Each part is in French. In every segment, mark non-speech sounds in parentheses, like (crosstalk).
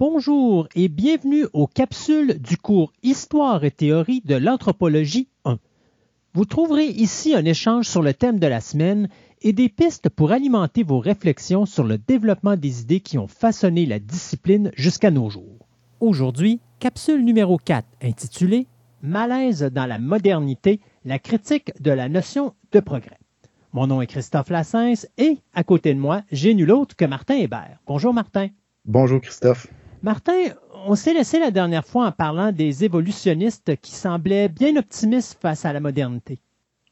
Bonjour et bienvenue aux capsules du cours Histoire et théorie de l'anthropologie 1. Vous trouverez ici un échange sur le thème de la semaine et des pistes pour alimenter vos réflexions sur le développement des idées qui ont façonné la discipline jusqu'à nos jours. Aujourd'hui, capsule numéro 4 intitulée Malaise dans la modernité, la critique de la notion de progrès. Mon nom est Christophe Lassens et à côté de moi, j'ai nul autre que Martin Hébert. Bonjour Martin. Bonjour Christophe. Martin, on s'est laissé la dernière fois en parlant des évolutionnistes qui semblaient bien optimistes face à la modernité.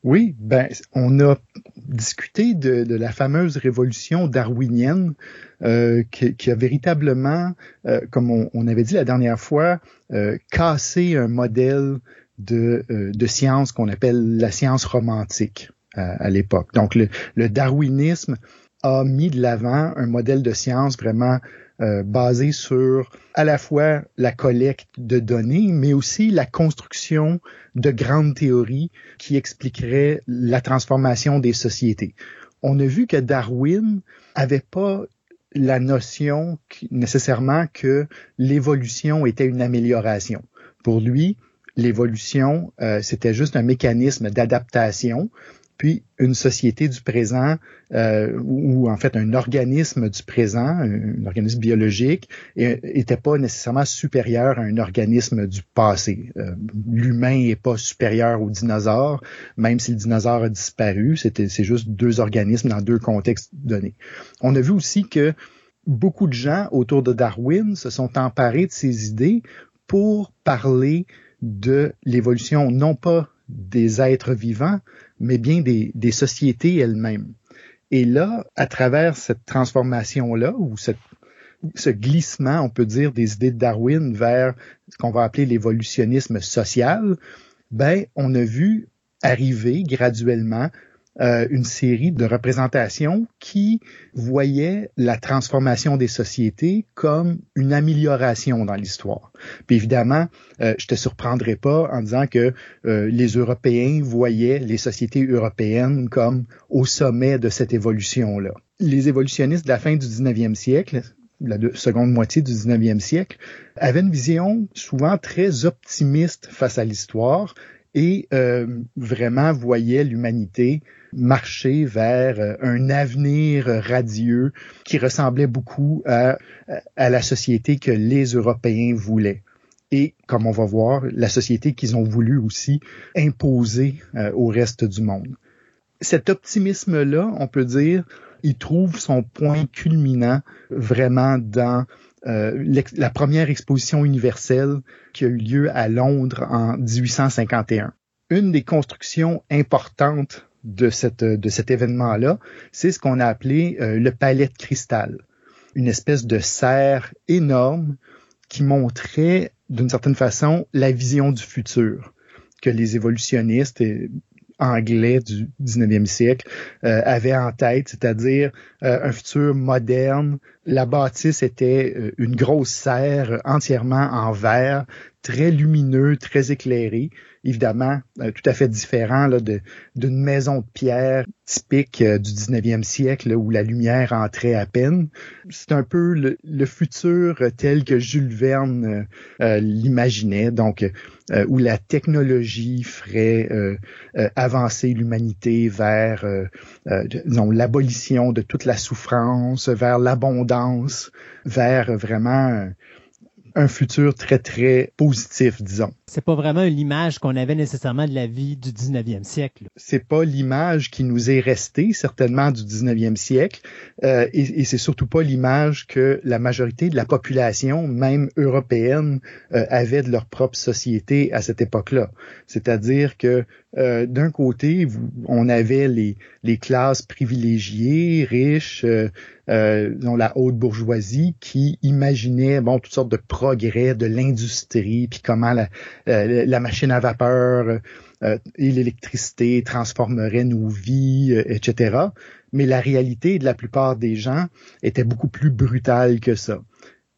Oui, ben, on a discuté de, la fameuse révolution darwinienne euh, qui, a véritablement, euh, comme on, avait dit la dernière fois, euh, cassé un modèle de, de science qu'on appelle la science romantique à, l'époque. Donc, le, darwinisme a mis de l'avant un modèle de science vraiment euh, basé sur à la fois la collecte de données, mais aussi la construction de grandes théories qui expliqueraient la transformation des sociétés. On a vu que Darwin avait pas la notion nécessairement que l'évolution était une amélioration. Pour lui, l'évolution, euh, c'était juste un mécanisme d'adaptation puis une société du présent euh, ou, en fait un organisme du présent, un, organisme biologique, n'était pas nécessairement supérieur à un organisme du passé. Euh, l'humain n'est pas supérieur au dinosaure, même si le dinosaure a disparu. C'était c'est juste deux organismes dans deux contextes donnés. On a vu aussi que beaucoup de gens autour de Darwin se sont emparés de ces idées pour parler de l'évolution non pas des êtres vivants, mais bien des, des sociétés elles-mêmes. Et là, à travers cette transformation-là, ou cette, ce glissement, on peut dire, des idées de Darwin vers ce qu'on va appeler l'évolutionnisme social, ben, on a vu arriver graduellement euh, une série de représentations qui voyaient la transformation des sociétés comme une amélioration dans l'histoire. Puis évidemment, euh, je te surprendrai pas en disant que euh, les Européens voyaient les sociétés européennes comme au sommet de cette évolution-là. Les évolutionnistes de la fin du 19e siècle, la seconde moitié du 19e siècle, avaient une vision souvent très optimiste face à l'histoire et euh, vraiment voyait l'humanité marcher vers euh, un avenir radieux qui ressemblait beaucoup à, la société que les Européens voulaient et, comme on va voir, la société qu'ils ont voulu aussi imposer euh, au reste du monde. Cet optimisme-là, on peut dire, il trouve son point culminant vraiment dans la première exposition universelle qui a eu lieu à Londres en 1851. Une des constructions importantes de, cette, de cet événement-là, c'est ce qu'on a appelé euh, le palais de cristal, une espèce de serre énorme qui montrait d'une certaine façon la vision du futur que les évolutionnistes anglais du 19e siècle euh, avait en tête, c'est-à-dire euh, un futur moderne. La bâtisse était euh, une grosse serre entièrement en verre, très lumineux, très éclairé, évidemment tout à fait différent d'une maison de pierre typique du 19e siècle où la lumière entrait à peine. C'est un peu le, futur tel que Jules Verne l'imaginait, donc où la technologie ferait avancer l'humanité vers l'abolition de toute la souffrance, vers l'abondance, vers vraiment un futur très, très positif, disons. C'est pas vraiment l'image qu'on avait nécessairement de la vie du 19e siècle. C'est pas l'image qui nous est restée, certainement, du 19e siècle, euh, et, et c'est surtout pas l'image que la majorité de la population, même européenne, euh, avait de leur propre société à cette époque-là. C'est-à-dire que euh, d'un côté, on avait les, classes privilégiées, riches, euh, euh, la haute bourgeoisie qui imaginait bon toutes sortes de progrès de l'industrie, puis comment la, euh, machine à vapeur et l'électricité transformeraient nos vies, etc. Mais la réalité de la plupart des gens était beaucoup plus brutale que ça.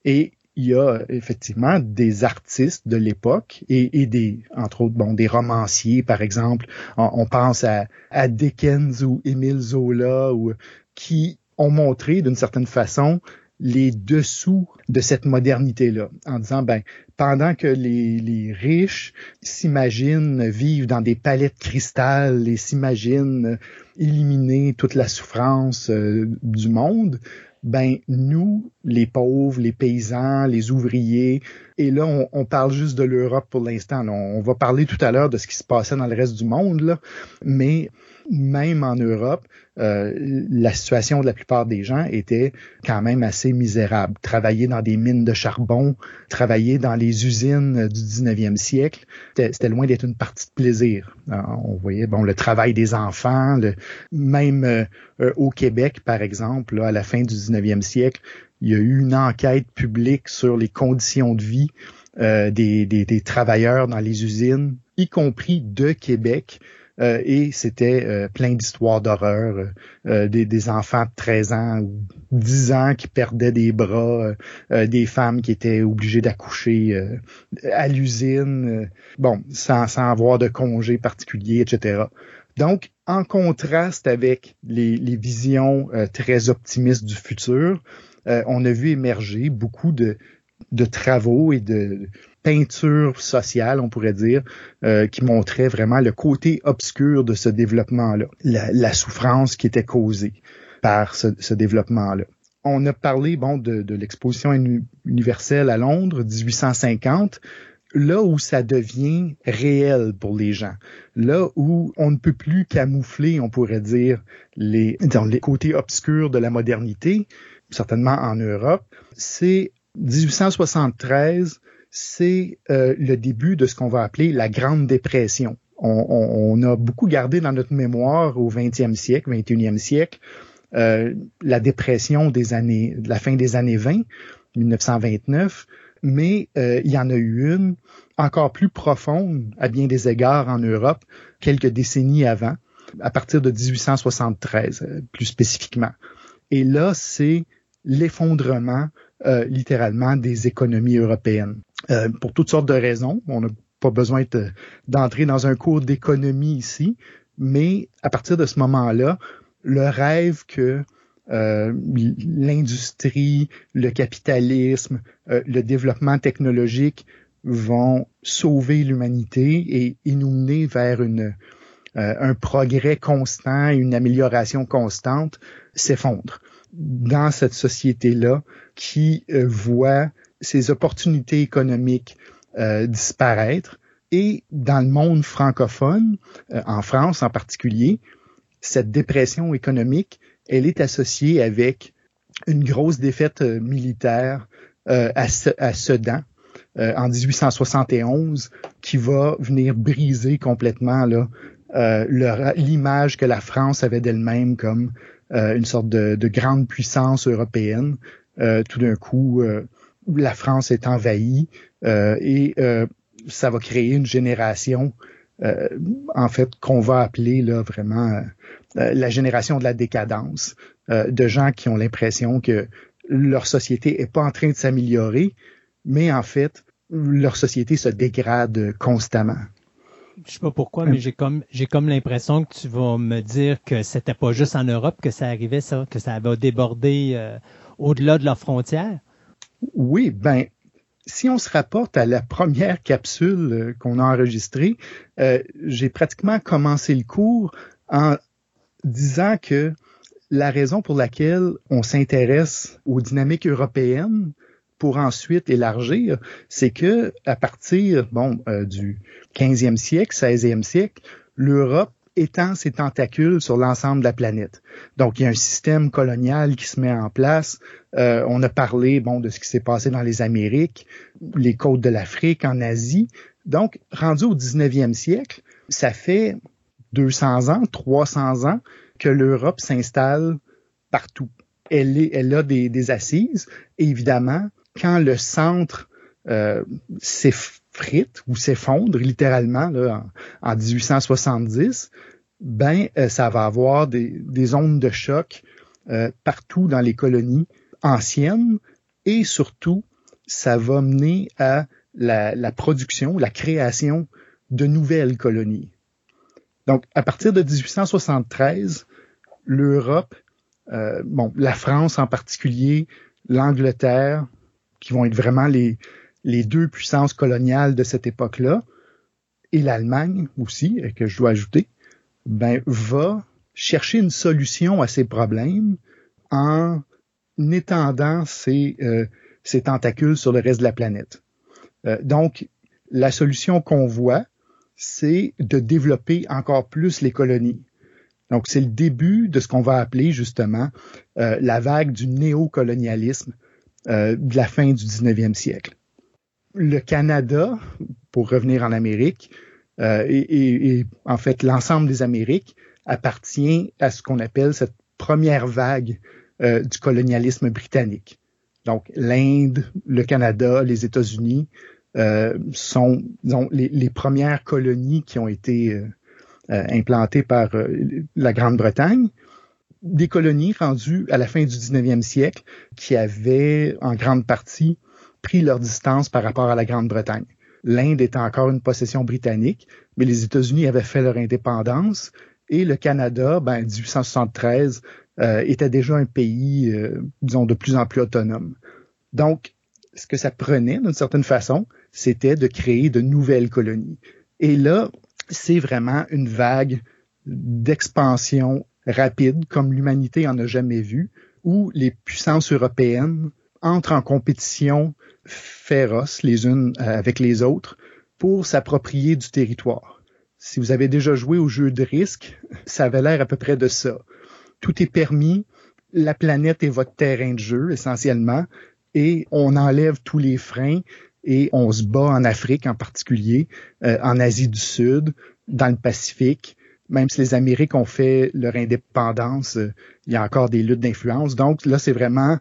Et il y a effectivement des artistes de l'époque et, et, des, entre autres, bon, des romanciers, par exemple. On, pense à, à Dickens ou Émile Zola, ou, qui ont montré d'une certaine façon les dessous de cette modernité-là, en disant, ben, pendant que les, riches s'imaginent vivre dans des palais de cristal et s'imaginent éliminer toute la souffrance euh, du monde, ben nous, les pauvres, les paysans, les ouvriers, et là on, parle juste de l'Europe pour l'instant. On, on va parler tout à l'heure de ce qui se passait dans le reste du monde, là, mais même en Europe, euh, la situation de la plupart des gens était quand même assez misérable. Travailler dans des mines de charbon, travailler dans les usines du 19e siècle, c'était loin d'être une partie de plaisir. on voyait bon le travail des enfants, le, même euh, euh, au Québec par exemple, là, à la fin du 19e siècle, il y a eu une enquête publique sur les conditions de vie des, des, des travailleurs dans les usines, y compris de Québec. Euh, et c'était euh, plein d'histoires d'horreur, euh, des, enfants de 13 ans ou 10 ans qui perdaient des bras, des femmes qui étaient obligées d'accoucher à l'usine, bon, sans, avoir de congé particulier, etc. Donc, en contraste avec les, visions très optimistes du futur, on a vu émerger beaucoup de travaux et de, peinture sociale, on pourrait dire, euh, qui montrait vraiment le côté obscur de ce développement-là, la, souffrance qui était causée par ce, développement-là. On a parlé bon de, de l'exposition universelle à Londres, 1850, là où ça devient réel pour les gens, là où on ne peut plus camoufler, on pourrait dire, les, dans les côtés obscurs de la modernité, certainement en Europe, c'est 1873 c'est euh, le début de ce qu'on va appeler la Grande Dépression. On, a beaucoup gardé dans notre mémoire au 20e siècle, 21e siècle, euh, la dépression des années, de la fin des années 20, 1929, mais euh, il y en a eu une encore plus profonde à bien des égards en Europe quelques décennies avant, à partir de 1873 plus spécifiquement. Et là, c'est l'effondrement littéralement des économies européennes. Euh, pour toutes sortes de raisons. On n'a pas besoin d'entrer dans un cours d'économie ici, mais à partir de ce moment-là, le rêve que euh, l'industrie, le capitalisme, euh, le développement technologique vont sauver l'humanité et, nous mener vers une, un progrès constant et une amélioration constante s'effondre. Dans cette société-là qui voit ces opportunités économiques euh, disparaître. Et dans le monde francophone, euh, en France en particulier, cette dépression économique, elle est associée avec une grosse défaite euh, militaire à, Sedan en 1871 qui va venir briser complètement là l'image que la France avait d'elle-même comme une sorte de, de, grande puissance européenne. tout d'un coup, la France est envahie euh, et euh, ça va créer une génération, euh, en fait, qu'on va appeler là vraiment la génération de la décadence, de gens qui ont l'impression que leur société est pas en train de s'améliorer, mais en fait, leur société se dégrade constamment. Je sais pas pourquoi, mais j'ai comme j'ai comme l'impression que tu vas me dire que c'était pas juste en Europe que ça arrivait, ça, que ça va déborder au-delà de leurs frontières. Oui, ben, si on se rapporte à la première capsule euh, qu'on a enregistrée, euh, j'ai pratiquement commencé le cours en disant que la raison pour laquelle on s'intéresse aux dynamiques européennes pour ensuite élargir, c'est que à partir bon euh, du 15e siècle, 16e siècle, l'Europe étend ses tentacules sur l'ensemble de la planète. Donc, il y a un système colonial qui se met en place. Euh, on a parlé, bon, de ce qui s'est passé dans les Amériques, les côtes de l'Afrique, en Asie. Donc, rendu au 19e siècle, ça fait 200 ans, 300 ans que l'Europe s'installe partout. Elle, a des, assises. Évidemment, quand le centre euh, s'effrite ou s'effondre littéralement là, en, en 1870, ben euh, ça va avoir des, des ondes de choc euh, partout dans les colonies anciennes et surtout ça va mener à la, la, production, la création de nouvelles colonies. Donc à partir de 1873, l'Europe, euh, bon la France en particulier, l'Angleterre, qui vont être vraiment les, les deux puissances coloniales de cette époque-là, et l'Allemagne aussi, que je dois ajouter, ben, va chercher une solution à ces problèmes en étendant ses, euh, tentacules sur le reste de la planète. Euh, donc, la solution qu'on voit, c'est de développer encore plus les colonies. Donc, c'est le début de ce qu'on va appeler justement euh, la vague du néocolonialisme euh, de la fin du 19e siècle. Le Canada, pour revenir en Amérique, euh, et, et, en fait l'ensemble des Amériques appartient à ce qu'on appelle cette première vague euh, du colonialisme britannique. Donc l'Inde, le Canada, les États-Unis euh, sont disons, les, les, premières colonies qui ont été euh, euh, implantées par la Grande-Bretagne. Des colonies rendues à la fin du 19e siècle qui avaient en grande partie pris leur distance par rapport à la Grande-Bretagne. L'Inde était encore une possession britannique, mais les États-Unis avaient fait leur indépendance et le Canada, ben, 1873, euh, était déjà un pays, euh, disons, de plus en plus autonome. Donc, ce que ça prenait, d'une certaine façon, c'était de créer de nouvelles colonies. Et là, c'est vraiment une vague d'expansion rapide, comme l'humanité en a jamais vu, où les puissances européennes entrent en compétition féroce les unes euh, avec les autres pour s'approprier du territoire. Si vous avez déjà joué au jeu de risque, ça avait l'air à peu près de ça tout est permis, la planète est votre terrain de jeu essentiellement, et on enlève tous les freins et on se bat en Afrique en particulier, euh, en Asie du Sud, dans le Pacifique. Même si les Amériques ont fait leur indépendance, euh, il y a encore des luttes d'influence. Donc là, c'est vraiment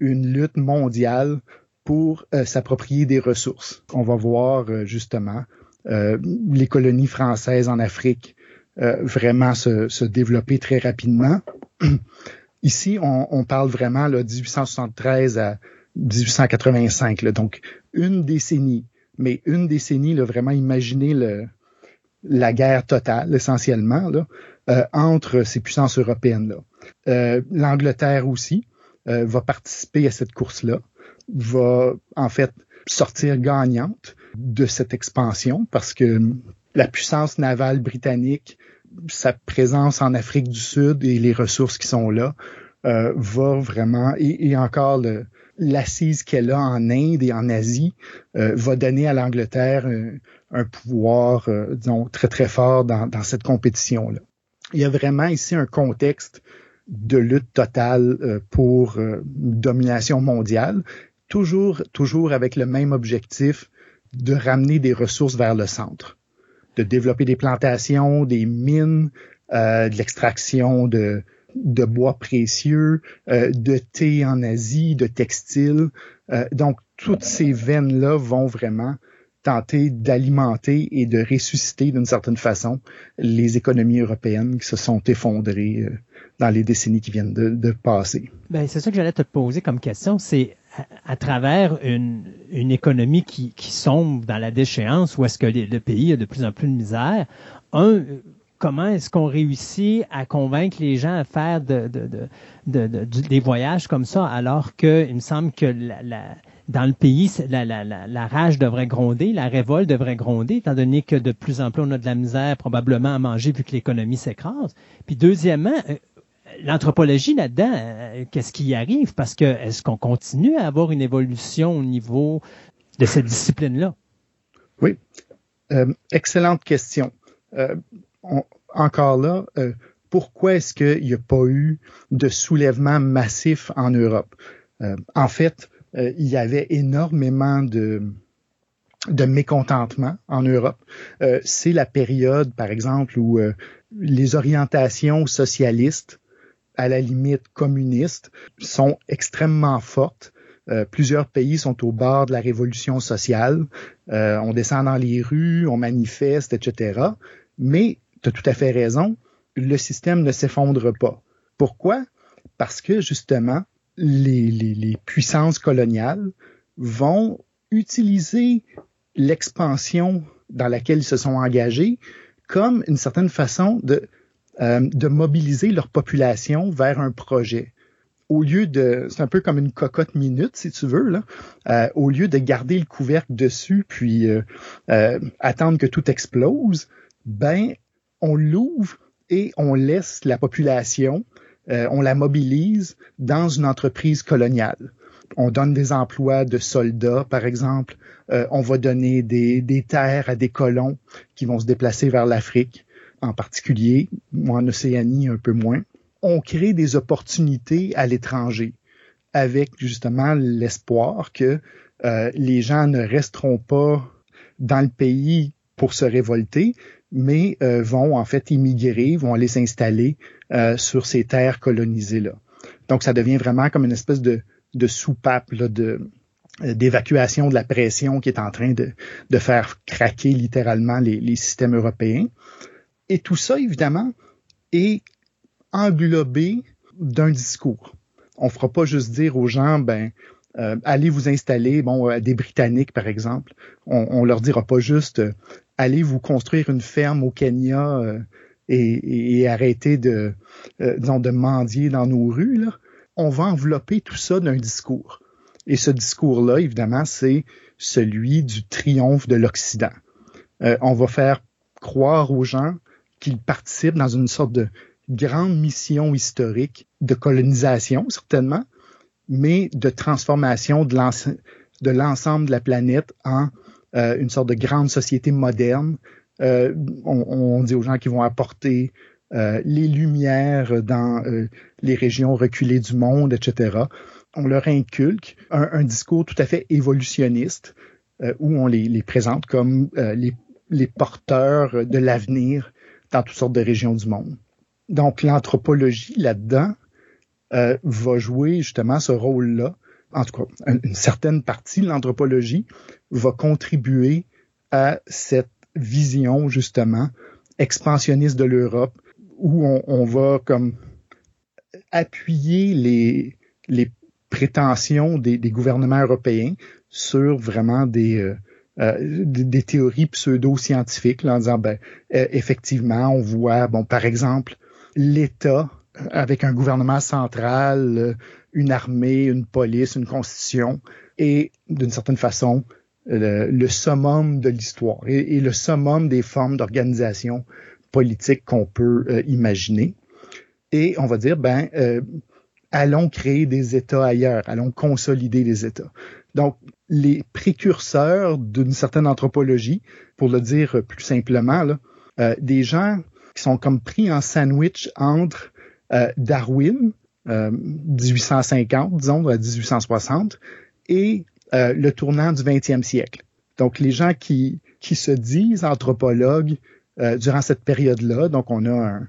une lutte mondiale pour s'approprier des ressources. On va voir justement les colonies françaises en Afrique euh, vraiment se, se, développer très rapidement. (clears throat) Ici, on, on parle vraiment de 1873 à 1885, là, donc une décennie, mais une décennie, là, vraiment imaginer le, la guerre totale essentiellement là, euh, entre ces puissances européennes-là. Euh, L'Angleterre aussi euh, va participer à cette course-là, va en fait sortir gagnante de cette expansion parce que la puissance navale britannique, sa présence en Afrique du Sud et les ressources qui sont là euh, va vraiment et, encore l'assise qu'elle a en Inde et en Asie euh, va donner à l'Angleterre un, pouvoir, euh, disons, très très fort dans, dans cette compétition là. Il y a vraiment ici un contexte de lutte totale euh, pour une domination mondiale, toujours toujours avec le même objectif de ramener des ressources vers le centre de développer des plantations, des mines, euh, de l'extraction de, bois précieux, euh, de thé en Asie, de textiles. Euh, donc, toutes ces veines-là vont vraiment tenter d'alimenter et de ressusciter d'une certaine façon les économies européennes qui se sont effondrées dans les décennies qui viennent de, passer. Ben, c'est ça que j'allais te poser comme question, c'est à, travers une, économie qui, sombre dans la déchéance, où est-ce que le pays a de plus en plus de misère, un, comment est-ce qu'on réussit à convaincre les gens à faire de, de, de, de des voyages comme ça, alors que il me semble que la, dans le pays, la, rage devrait gronder, la révolte devrait gronder, étant donné que de plus en plus on a de la misère probablement à manger vu que l'économie s'écrase. Puis deuxièmement, euh, l'anthropologie là-dedans, euh, qu'est-ce qui y arrive? Parce que est-ce qu'on continue à avoir une évolution au niveau de cette discipline-là? Oui. Euh, excellente question. Encore là, pourquoi est-ce qu'il n'y a pas eu de soulèvement massif en Europe? En fait, il y avait énormément de, de mécontentement en Europe. C'est la période, par exemple, où les orientations socialistes à la limite communistes, sont extrêmement fortes. Euh, plusieurs pays sont au bord de la révolution sociale. Euh, on descend dans les rues, on manifeste, etc. Mais tu as tout à fait raison, le système ne s'effondre pas. Pourquoi? Parce que justement, les, les, les puissances coloniales vont utiliser l'expansion dans laquelle ils se sont engagés comme une certaine façon de euh, de mobiliser leur population vers un projet. au lieu de, c'est un peu comme une cocotte minute si tu veux là, euh, au lieu de garder le couvercle dessus puis euh, euh, attendre que tout explose, ben on l'ouvre et on laisse la population, on la mobilise dans une entreprise coloniale. On donne des emplois de soldats, par exemple. on va donner des, terres à des colons qui vont se déplacer vers l'Afrique, en particulier, en Océanie un peu moins on crée des opportunités à l'étranger avec justement l'espoir que euh, les gens ne resteront pas dans le pays pour se révolter, mais euh, vont en fait immigrer, vont aller s'installer euh, sur ces terres colonisées-là. Donc ça devient vraiment comme une espèce de, de soupape de d'évacuation de la pression qui est en train de, de faire craquer littéralement les, les systèmes européens. Et tout ça, évidemment, est englobé d'un discours. On fera pas juste dire aux gens, ben, euh, allez vous installer, bon, à des Britanniques par exemple. On, on leur dira pas juste, euh, allez vous construire une ferme au Kenya euh, et, et, arrêtez de, disons, de mendier dans nos rues. Là. On va envelopper tout ça d'un discours. Et ce discours-là, évidemment, c'est celui du triomphe de l'Occident. on va faire croire aux gens qu'ils participent dans une sorte de grande mission historique de colonisation, certainement, mais de transformation de l'ensemble de la planète en euh, une sorte de grande société moderne. Euh, on, dit aux gens qui vont apporter euh, les lumières dans les régions reculées du monde, etc. On leur inculque un, discours tout à fait évolutionniste où on les, présente comme les porteurs de l'avenir dans toutes sortes de régions du monde. Donc, l'anthropologie là-dedans euh, va jouer justement ce rôle-là. En tout cas, une, certaine partie de l'anthropologie va contribuer à cette vision justement expansionniste de l'Europe où on, on, va comme appuyer les, les prétentions des, des gouvernements européens sur vraiment des, euh, euh, des, théories pseudo-scientifiques en disant ben euh, effectivement on voit bon par exemple l'État avec un gouvernement central, euh, une armée, une police, une constitution, et d'une certaine façon le, summum de l'histoire et, le summum des formes d'organisation politique qu'on peut euh, imaginer. Et on va dire, ben, euh, allons créer des États ailleurs, allons consolider les États. Donc, les précurseurs d'une certaine anthropologie, pour le dire plus simplement, des gens qui sont comme pris en sandwich entre Darwin, euh, 1850, disons, à 1860, et euh, le tournant du 20e siècle. Donc, les gens qui, qui se disent anthropologues euh, durant cette période-là, donc on a un,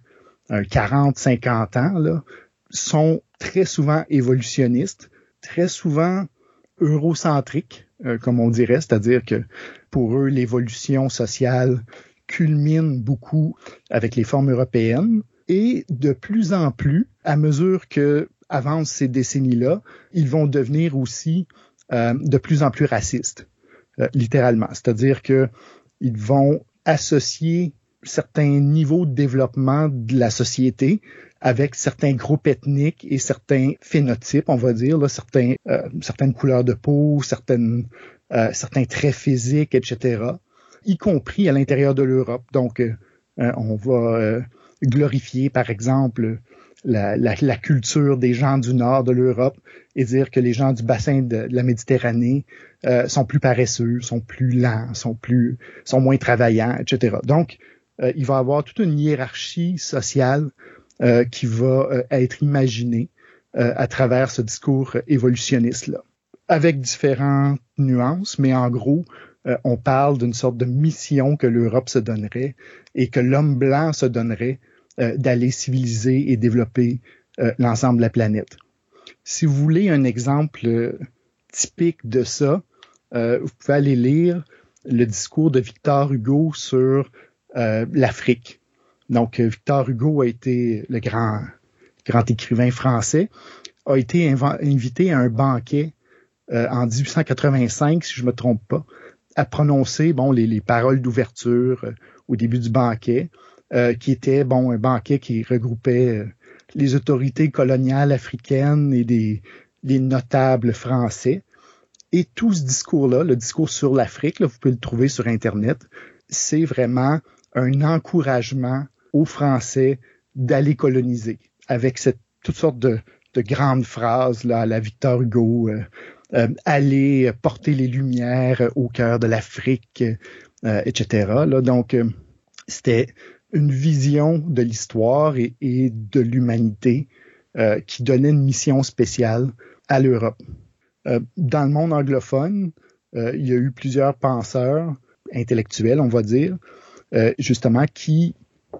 un 40-50 ans, là, sont très souvent évolutionnistes, très souvent eurocentriques, euh, comme on dirait, c'est-à-dire que pour eux, l'évolution sociale culmine beaucoup avec les formes européennes et de plus en plus, à mesure que avancent ces décennies-là, ils vont devenir aussi euh, de plus en plus racistes, euh, littéralement. C'est-à-dire que ils vont associer certains niveaux de développement de la société avec certains groupes ethniques et certains phénotypes, on va dire, certains, euh, certaines couleurs de peau, certains traits physiques, etc y compris à l'intérieur de l'Europe. Donc, on va glorifier, par exemple, la, culture des gens du nord de l'Europe et dire que les gens du bassin de, la Méditerranée euh, sont plus paresseux, sont plus lents, sont plus, sont moins travaillants, etc. Donc, euh, il va y avoir toute une hiérarchie sociale euh, qui va être imaginée à travers ce discours évolutionniste-là, avec différentes nuances, mais en gros, on parle d'une sorte de mission que l'Europe se donnerait et que l'homme blanc se donnerait euh, d'aller civiliser et développer euh, l'ensemble de la planète. Si vous voulez un exemple typique de ça, vous pouvez aller lire le discours de Victor Hugo sur l'Afrique. Donc, Victor Hugo a été le grand, grand écrivain français, a été invité à un banquet en 1885, si je me trompe pas, à prononcer bon les, les paroles d'ouverture euh, au début du banquet, euh, qui était bon un banquet qui regroupait euh, les autorités coloniales africaines et des, notables français. Et tout ce discours-là, le discours sur l'Afrique, vous pouvez le trouver sur Internet, c'est vraiment un encouragement aux Français d'aller coloniser avec cette, toutes sortes de, de grandes phrases là, à la Victor Hugo, euh, euh, aller porter les lumières au cœur de l'Afrique, euh, etc. Là, donc, c'était une vision de l'histoire et, de l'humanité qui donnait une mission spéciale à l'Europe. dans le monde anglophone, il y a eu plusieurs penseurs intellectuels, on va dire, justement, qui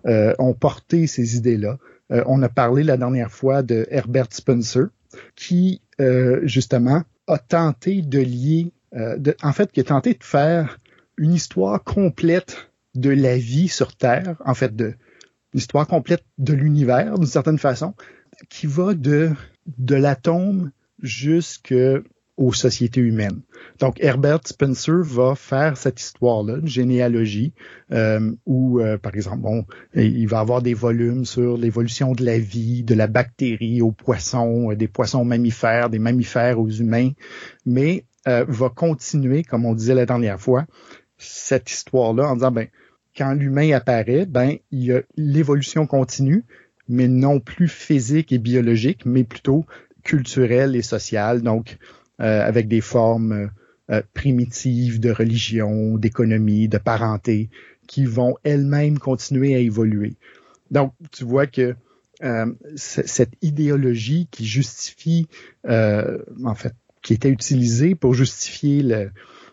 ont porté ces idées-là. Euh, on a parlé la dernière fois de Herbert Spencer, qui euh, justement a tenté de lier, euh, en fait, qui a tenté de faire une histoire complète de la vie sur Terre, en fait, de l'histoire complète de l'univers, d'une certaine façon, qui va de de l'atome jusque aux sociétés humaines. Donc Herbert Spencer va faire cette histoire-là, une généalogie, euh, où, euh, par exemple, bon, il va avoir des volumes sur l'évolution de la vie, de la bactérie aux poissons, euh, des poissons mammifères, des mammifères aux humains, mais va continuer, comme on disait la dernière fois, cette histoire-là en disant, ben, quand l'humain apparaît, ben, il y a l'évolution continue, mais non plus physique et biologique, mais plutôt culturelle et sociale. Donc, euh, avec des formes euh, primitives de religion, d'économie, de parenté, qui vont elles-mêmes continuer à évoluer. Donc, tu vois que euh, cette idéologie qui justifie, en fait, qui était utilisée pour justifier le,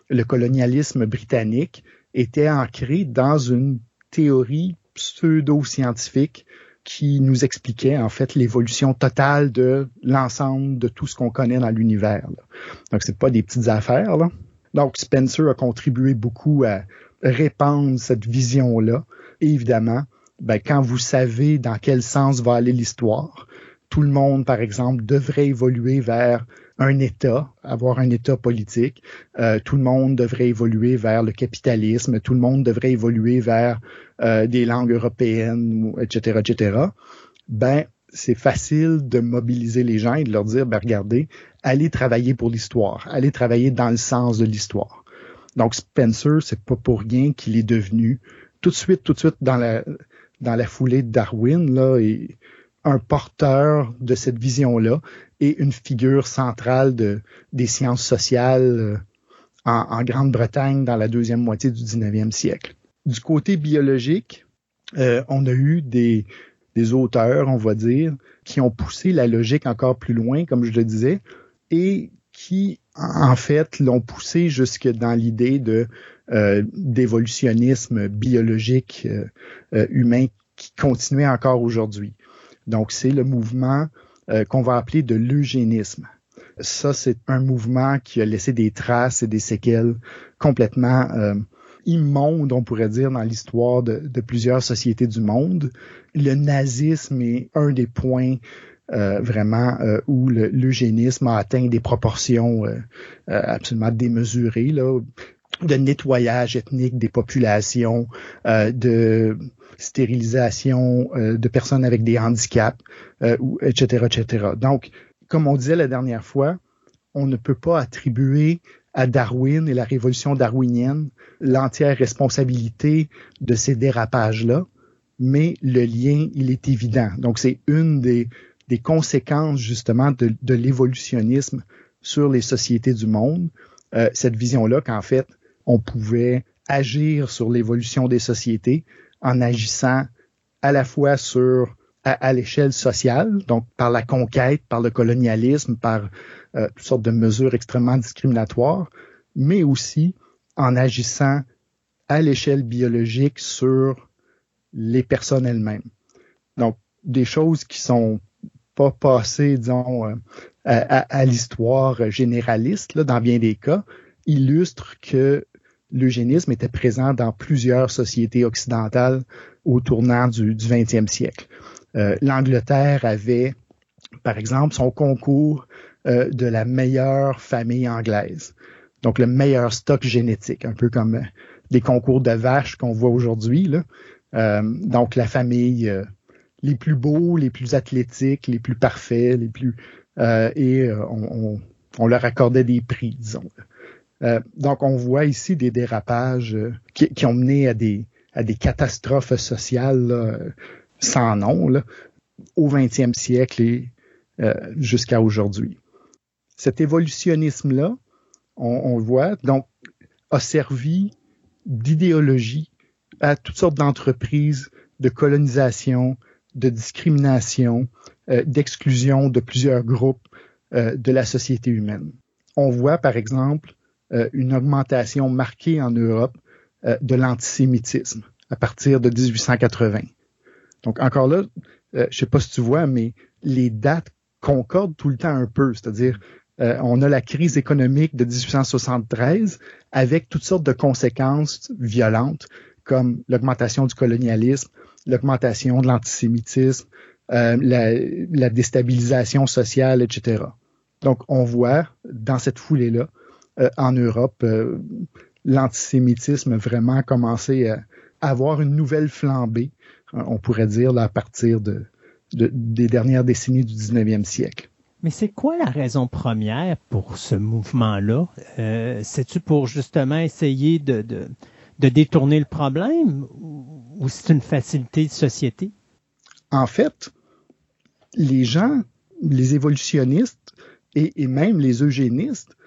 le colonialisme britannique, était ancrée dans une théorie pseudo-scientifique qui nous expliquait en fait l'évolution totale de l'ensemble de tout ce qu'on connaît dans l'univers. Donc c'est pas des petites affaires. Là. Donc Spencer a contribué beaucoup à répandre cette vision-là. évidemment, ben, quand vous savez dans quel sens va aller l'histoire, tout le monde, par exemple, devrait évoluer vers un État, avoir un État politique. Euh, tout le monde devrait évoluer vers le capitalisme. Tout le monde devrait évoluer vers euh, des langues européennes, etc., etc. Ben, c'est facile de mobiliser les gens et de leur dire, ben regardez, allez travailler pour l'histoire, allez travailler dans le sens de l'histoire. Donc Spencer, c'est pas pour rien qu'il est devenu tout de suite, tout de suite dans la foulée de Darwin là un porteur de cette vision-là et une figure centrale de, des sciences sociales euh, en, en Grande-Bretagne dans la deuxième moitié du 19e siècle. Du côté biologique, euh, on a eu des, des auteurs, on va dire, qui ont poussé la logique encore plus loin, comme je le disais, et qui, en fait, l'ont poussé jusque dans l'idée de euh, d'évolutionnisme biologique euh, humain qui continuait encore aujourd'hui. Donc, c'est le mouvement euh, qu'on va appeler de l'eugénisme. Ça, c'est un mouvement qui a laissé des traces et des séquelles complètement euh, immondes, on pourrait dire, dans l'histoire de, plusieurs sociétés du monde. Le nazisme est un des points euh, vraiment où l'eugénisme a atteint des proportions absolument démesurées. Là de nettoyage ethnique des populations, euh, de stérilisation euh, de personnes avec des handicaps, euh, etc., etc. Donc, comme on disait la dernière fois, on ne peut pas attribuer à Darwin et la révolution darwinienne l'entière responsabilité de ces dérapages-là, mais le lien, il est évident. Donc, c'est une des, des conséquences justement de, de l'évolutionnisme sur les sociétés du monde, euh, cette vision-là qu'en fait, on pouvait agir sur l'évolution des sociétés en agissant à la fois sur à, l'échelle sociale, donc par la conquête, par le colonialisme, par euh, toutes sortes de mesures extrêmement discriminatoires, mais aussi en agissant à l'échelle biologique sur les personnes elles-mêmes. Donc, des choses qui sont pas passées, disons, euh, à, à l'histoire généraliste, là, dans bien des cas, illustrent que l'eugénisme était présent dans plusieurs sociétés occidentales au tournant du, du 20e siècle. Euh, L'Angleterre avait, par exemple, son concours euh, de la meilleure famille anglaise. Donc, le meilleur stock génétique, un peu comme des concours de vaches qu'on voit aujourd'hui. Euh, donc, la famille, les plus beaux, les plus athlétiques, les plus parfaits, les plus euh, et on, on, leur accordait des prix, disons. Donc on voit ici des dérapages qui, qui, ont mené à des à des catastrophes sociales sans nom là, au 20e siècle et jusqu'à aujourd'hui. Cet évolutionnisme-là, on, on, le voit, donc a servi d'idéologie à toutes sortes d'entreprises de colonisation, de discrimination, euh, d'exclusion de plusieurs groupes euh, de la société humaine. On voit, par exemple, euh, une augmentation marquée en Europe de l'antisémitisme à partir de 1880. Donc encore là, je sais pas si tu vois, mais les dates concordent tout le temps un peu, c'est-à-dire on a la crise économique de 1873 avec toutes sortes de conséquences violentes comme l'augmentation du colonialisme, l'augmentation de l'antisémitisme, euh, la, déstabilisation sociale, etc. Donc, on voit dans cette foulée-là, euh, en Europe, euh, l'antisémitisme vraiment commencé à avoir une nouvelle flambée, on pourrait dire, à partir de, des dernières décennies du 19e siècle. Mais c'est quoi la raison première pour ce mouvement-là? C'est-tu pour justement essayer de, de détourner le problème ou c'est une facilité de société? En fait, les gens, les évolutionnistes et, même les eugénistes,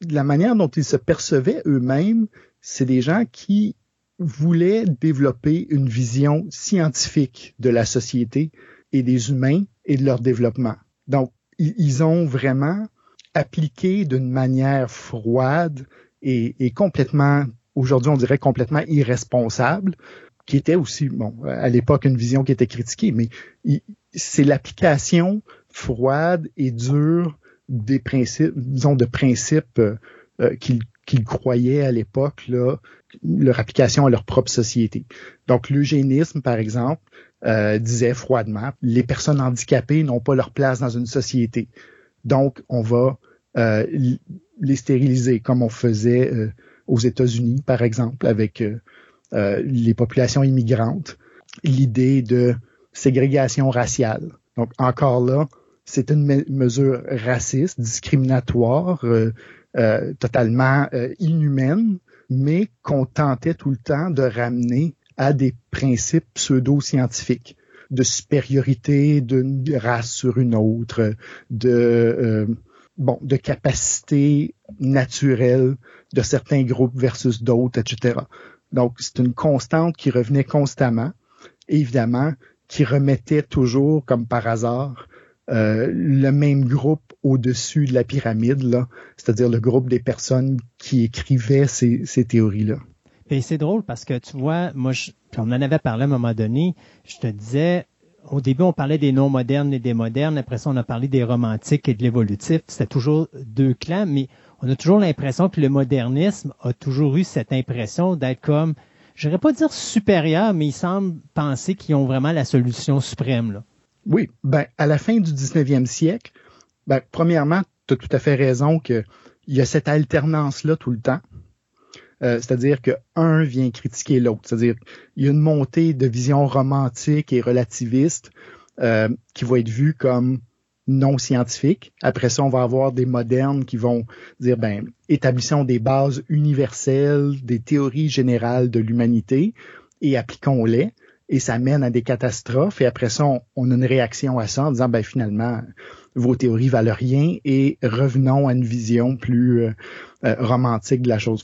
la manière dont ils se percevaient eux-mêmes, c'est des gens qui voulaient développer une vision scientifique de la société et des humains et de leur développement. Donc, ils ont vraiment appliqué d'une manière froide et, complètement aujourd'hui on dirait complètement irresponsable, qui était aussi, bon, à l'époque une vision qui était critiquée, mais c'est l'application froide et dure des principes, disons, de principes euh, euh, qu'ils croyaient à l'époque, leur application à leur propre société. Donc l'eugénisme, par exemple, euh, disait froidement, les personnes handicapées n'ont pas leur place dans une société. Donc, on va les stériliser comme on faisait aux États-Unis, par exemple, avec les populations immigrantes, l'idée de ségrégation raciale. Donc encore là, c'est une mesure raciste, discriminatoire, euh, totalement inhumaine, mais qu'on tentait tout le temps de ramener à des principes pseudo-scientifiques de supériorité d'une race sur une autre, de bon, de capacité naturelle de certains groupes versus d'autres, etc. Donc, c'est une constante qui revenait constamment, évidemment, qui remettait toujours, comme par hasard, euh, le même groupe au-dessus de la pyramide, c'est-à-dire le groupe des personnes qui écrivaient ces, théories-là. Et c'est drôle parce que tu vois, moi, je, on en avait parlé à un moment donné, je te disais, au début, on parlait des non modernes et des modernes. Après ça, on a parlé des romantiques et de l'évolutif. C'était toujours deux clans, mais on a toujours l'impression que le modernisme a toujours eu cette impression d'être comme, je pas dire supérieur, mais il semble penser qu'ils ont vraiment la solution suprême. Oui, ben, à la fin du 19e siècle, ben, premièrement, tu as tout à fait raison qu'il y a cette alternance-là tout le temps. Euh, c'est-à-dire que un vient critiquer l'autre. C'est-à-dire il y a une montée de vision romantique et relativiste euh, qui va être vue comme non scientifique. Après ça, on va avoir des modernes qui vont dire, ben, établissons des bases universelles, des théories générales de l'humanité et appliquons-les. Et ça mène à des catastrophes. Et après ça, on, a une réaction à ça en disant, ben, finalement, vos théories valent rien et revenons à une vision plus euh, romantique de la chose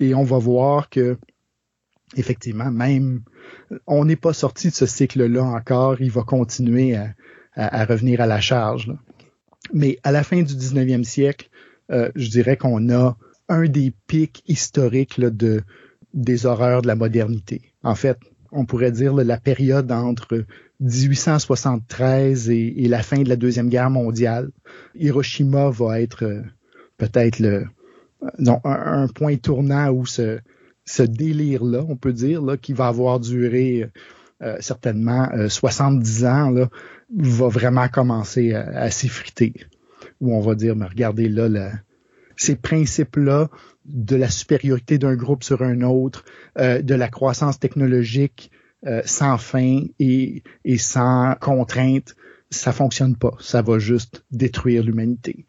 et on va voir que effectivement, même on n'est pas sorti de ce cycle-là encore, il va continuer à, revenir à la charge. Mais à la fin du 19e siècle, euh, je dirais qu'on a un des pics historiques de, des horreurs de la modernité. En fait, on pourrait dire la période entre 1873 et, la fin de la Deuxième Guerre mondiale. Hiroshima va être euh, peut-être un, point tournant où ce, délire-là, on peut dire, là, qui va avoir duré euh, certainement 70 euh, ans, là, va vraiment commencer à, s'effriter. Où on va dire, mais regardez là, ces principes-là de la supériorité d'un groupe sur un autre, euh, de la croissance technologique sans fin et, et sans contrainte, ça fonctionne pas. Ça va juste détruire l'humanité.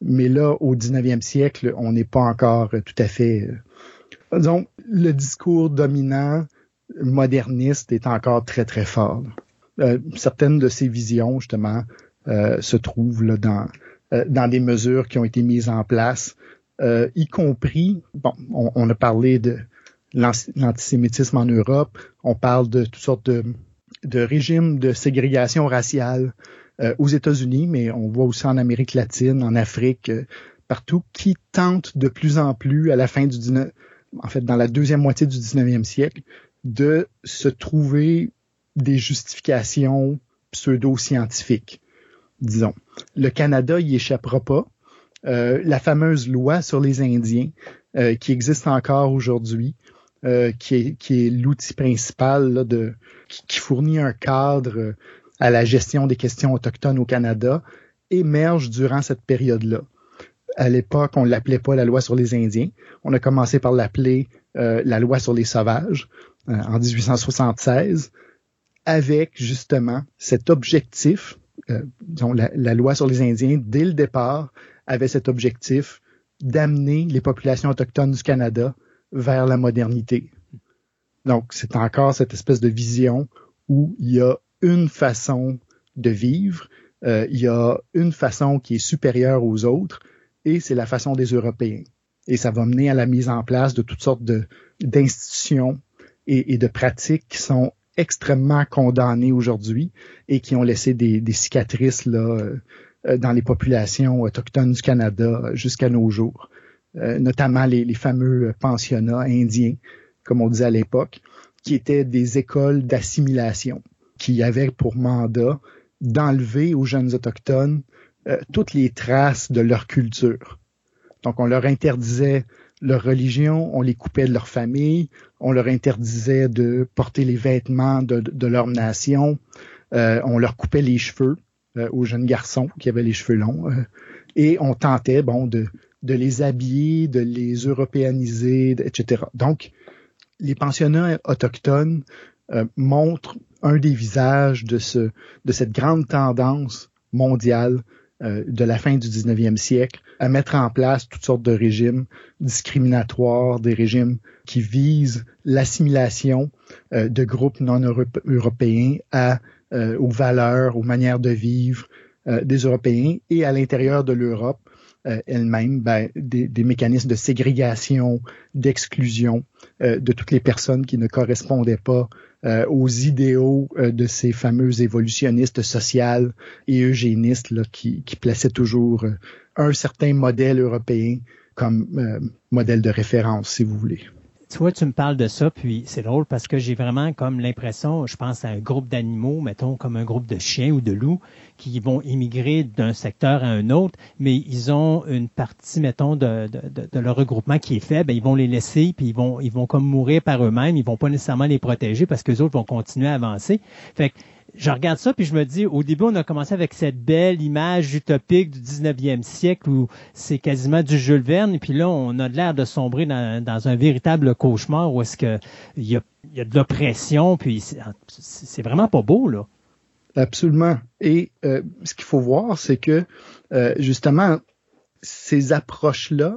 Mais là, au 19e siècle, on n'est pas encore tout à fait... Euh, disons, le discours dominant moderniste est encore très, très fort. Euh, certaines de ces visions, justement, euh, se trouvent là, dans, euh, dans des mesures qui ont été mises en place, euh, y compris, bon, on, on a parlé de l'antisémitisme en Europe, on parle de toutes sortes de, de régimes de ségrégation raciale euh, aux États-Unis, mais on voit aussi en Amérique latine, en Afrique, euh, partout, qui tentent de plus en plus à la fin du 19, en fait, dans la deuxième moitié du 19e siècle, de se trouver des justifications pseudo-scientifiques, disons. Le Canada y échappera pas. Euh, la fameuse loi sur les Indiens, euh, qui existe encore aujourd'hui, euh, qui est, l'outil principal de, qui, qui, fournit un cadre à la gestion des questions autochtones au Canada, émerge durant cette période-là. À l'époque, on l'appelait pas la loi sur les Indiens. On a commencé par l'appeler la loi sur les sauvages en 1876, avec justement cet objectif, euh, la, loi sur les Indiens, dès le départ, avait cet objectif d'amener les populations autochtones du Canada vers la modernité. Donc, c'est encore cette espèce de vision où il y a une façon de vivre, euh, il y a une façon qui est supérieure aux autres, et c'est la façon des Européens. Et ça va mener à la mise en place de toutes sortes d'institutions et, et, de pratiques qui sont extrêmement condamnées aujourd'hui et qui ont laissé des, cicatrices euh, dans les populations autochtones du Canada jusqu'à nos jours, euh, notamment les, les, fameux pensionnats indiens, comme on disait à l'époque, qui étaient des écoles d'assimilation, qui avaient pour mandat d'enlever aux jeunes autochtones euh, toutes les traces de leur culture. Donc, on leur interdisait leur religion, on les coupait de leur famille, on leur interdisait de porter les vêtements de, leur nation, euh, on leur coupait les cheveux euh, aux jeunes garçons qui avaient les cheveux longs, euh, et on tentait, bon, de, les habiller, de les européaniser, etc. Donc, les pensionnats autochtones montrent un des visages de cette grande tendance mondiale euh, de la fin du 19e siècle à mettre en place toutes sortes de régimes discriminatoires, des régimes qui visent l'assimilation euh, de groupes non européens à, euh, aux valeurs, aux manières de vivre euh, des Européens et à l'intérieur de l'Europe elle-même ben, des, mécanismes de ségrégation, d'exclusion euh, de toutes les personnes qui ne correspondaient pas euh, aux idéaux euh, de ces fameux évolutionnistes sociales et eugénistes qui, plaçaient toujours un certain modèle européen comme modèle de référence, si vous voulez. Tu vois, tu me parles de ça, puis c'est drôle parce que j'ai vraiment comme l'impression, je pense à un groupe d'animaux, mettons comme un groupe de chiens ou de loups, qui vont immigrer d'un secteur à un autre, mais ils ont une partie, mettons, de, de, leur regroupement qui est faible, ils vont les laisser, puis ils vont, ils vont comme mourir par eux-mêmes, ils vont pas nécessairement les protéger parce que les autres vont continuer à avancer. Fait que je regarde ça puis je me dis, au début, on a commencé avec cette belle image utopique du 19e siècle où c'est quasiment du Jules Verne, et puis là, on a l'air de sombrer dans, un véritable cauchemar où est-ce que il y a, y a de l'oppression, puis c'est vraiment pas beau, là. Absolument. Et euh, ce qu'il faut voir, c'est que euh, justement, ces approches-là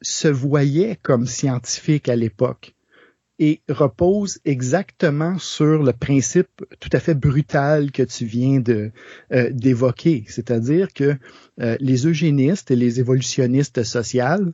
se voyaient comme scientifiques à l'époque et repose exactement sur le principe tout à fait brutal que tu viens de euh, d'évoquer, c'est-à-dire que euh, les eugénistes et les évolutionnistes sociaux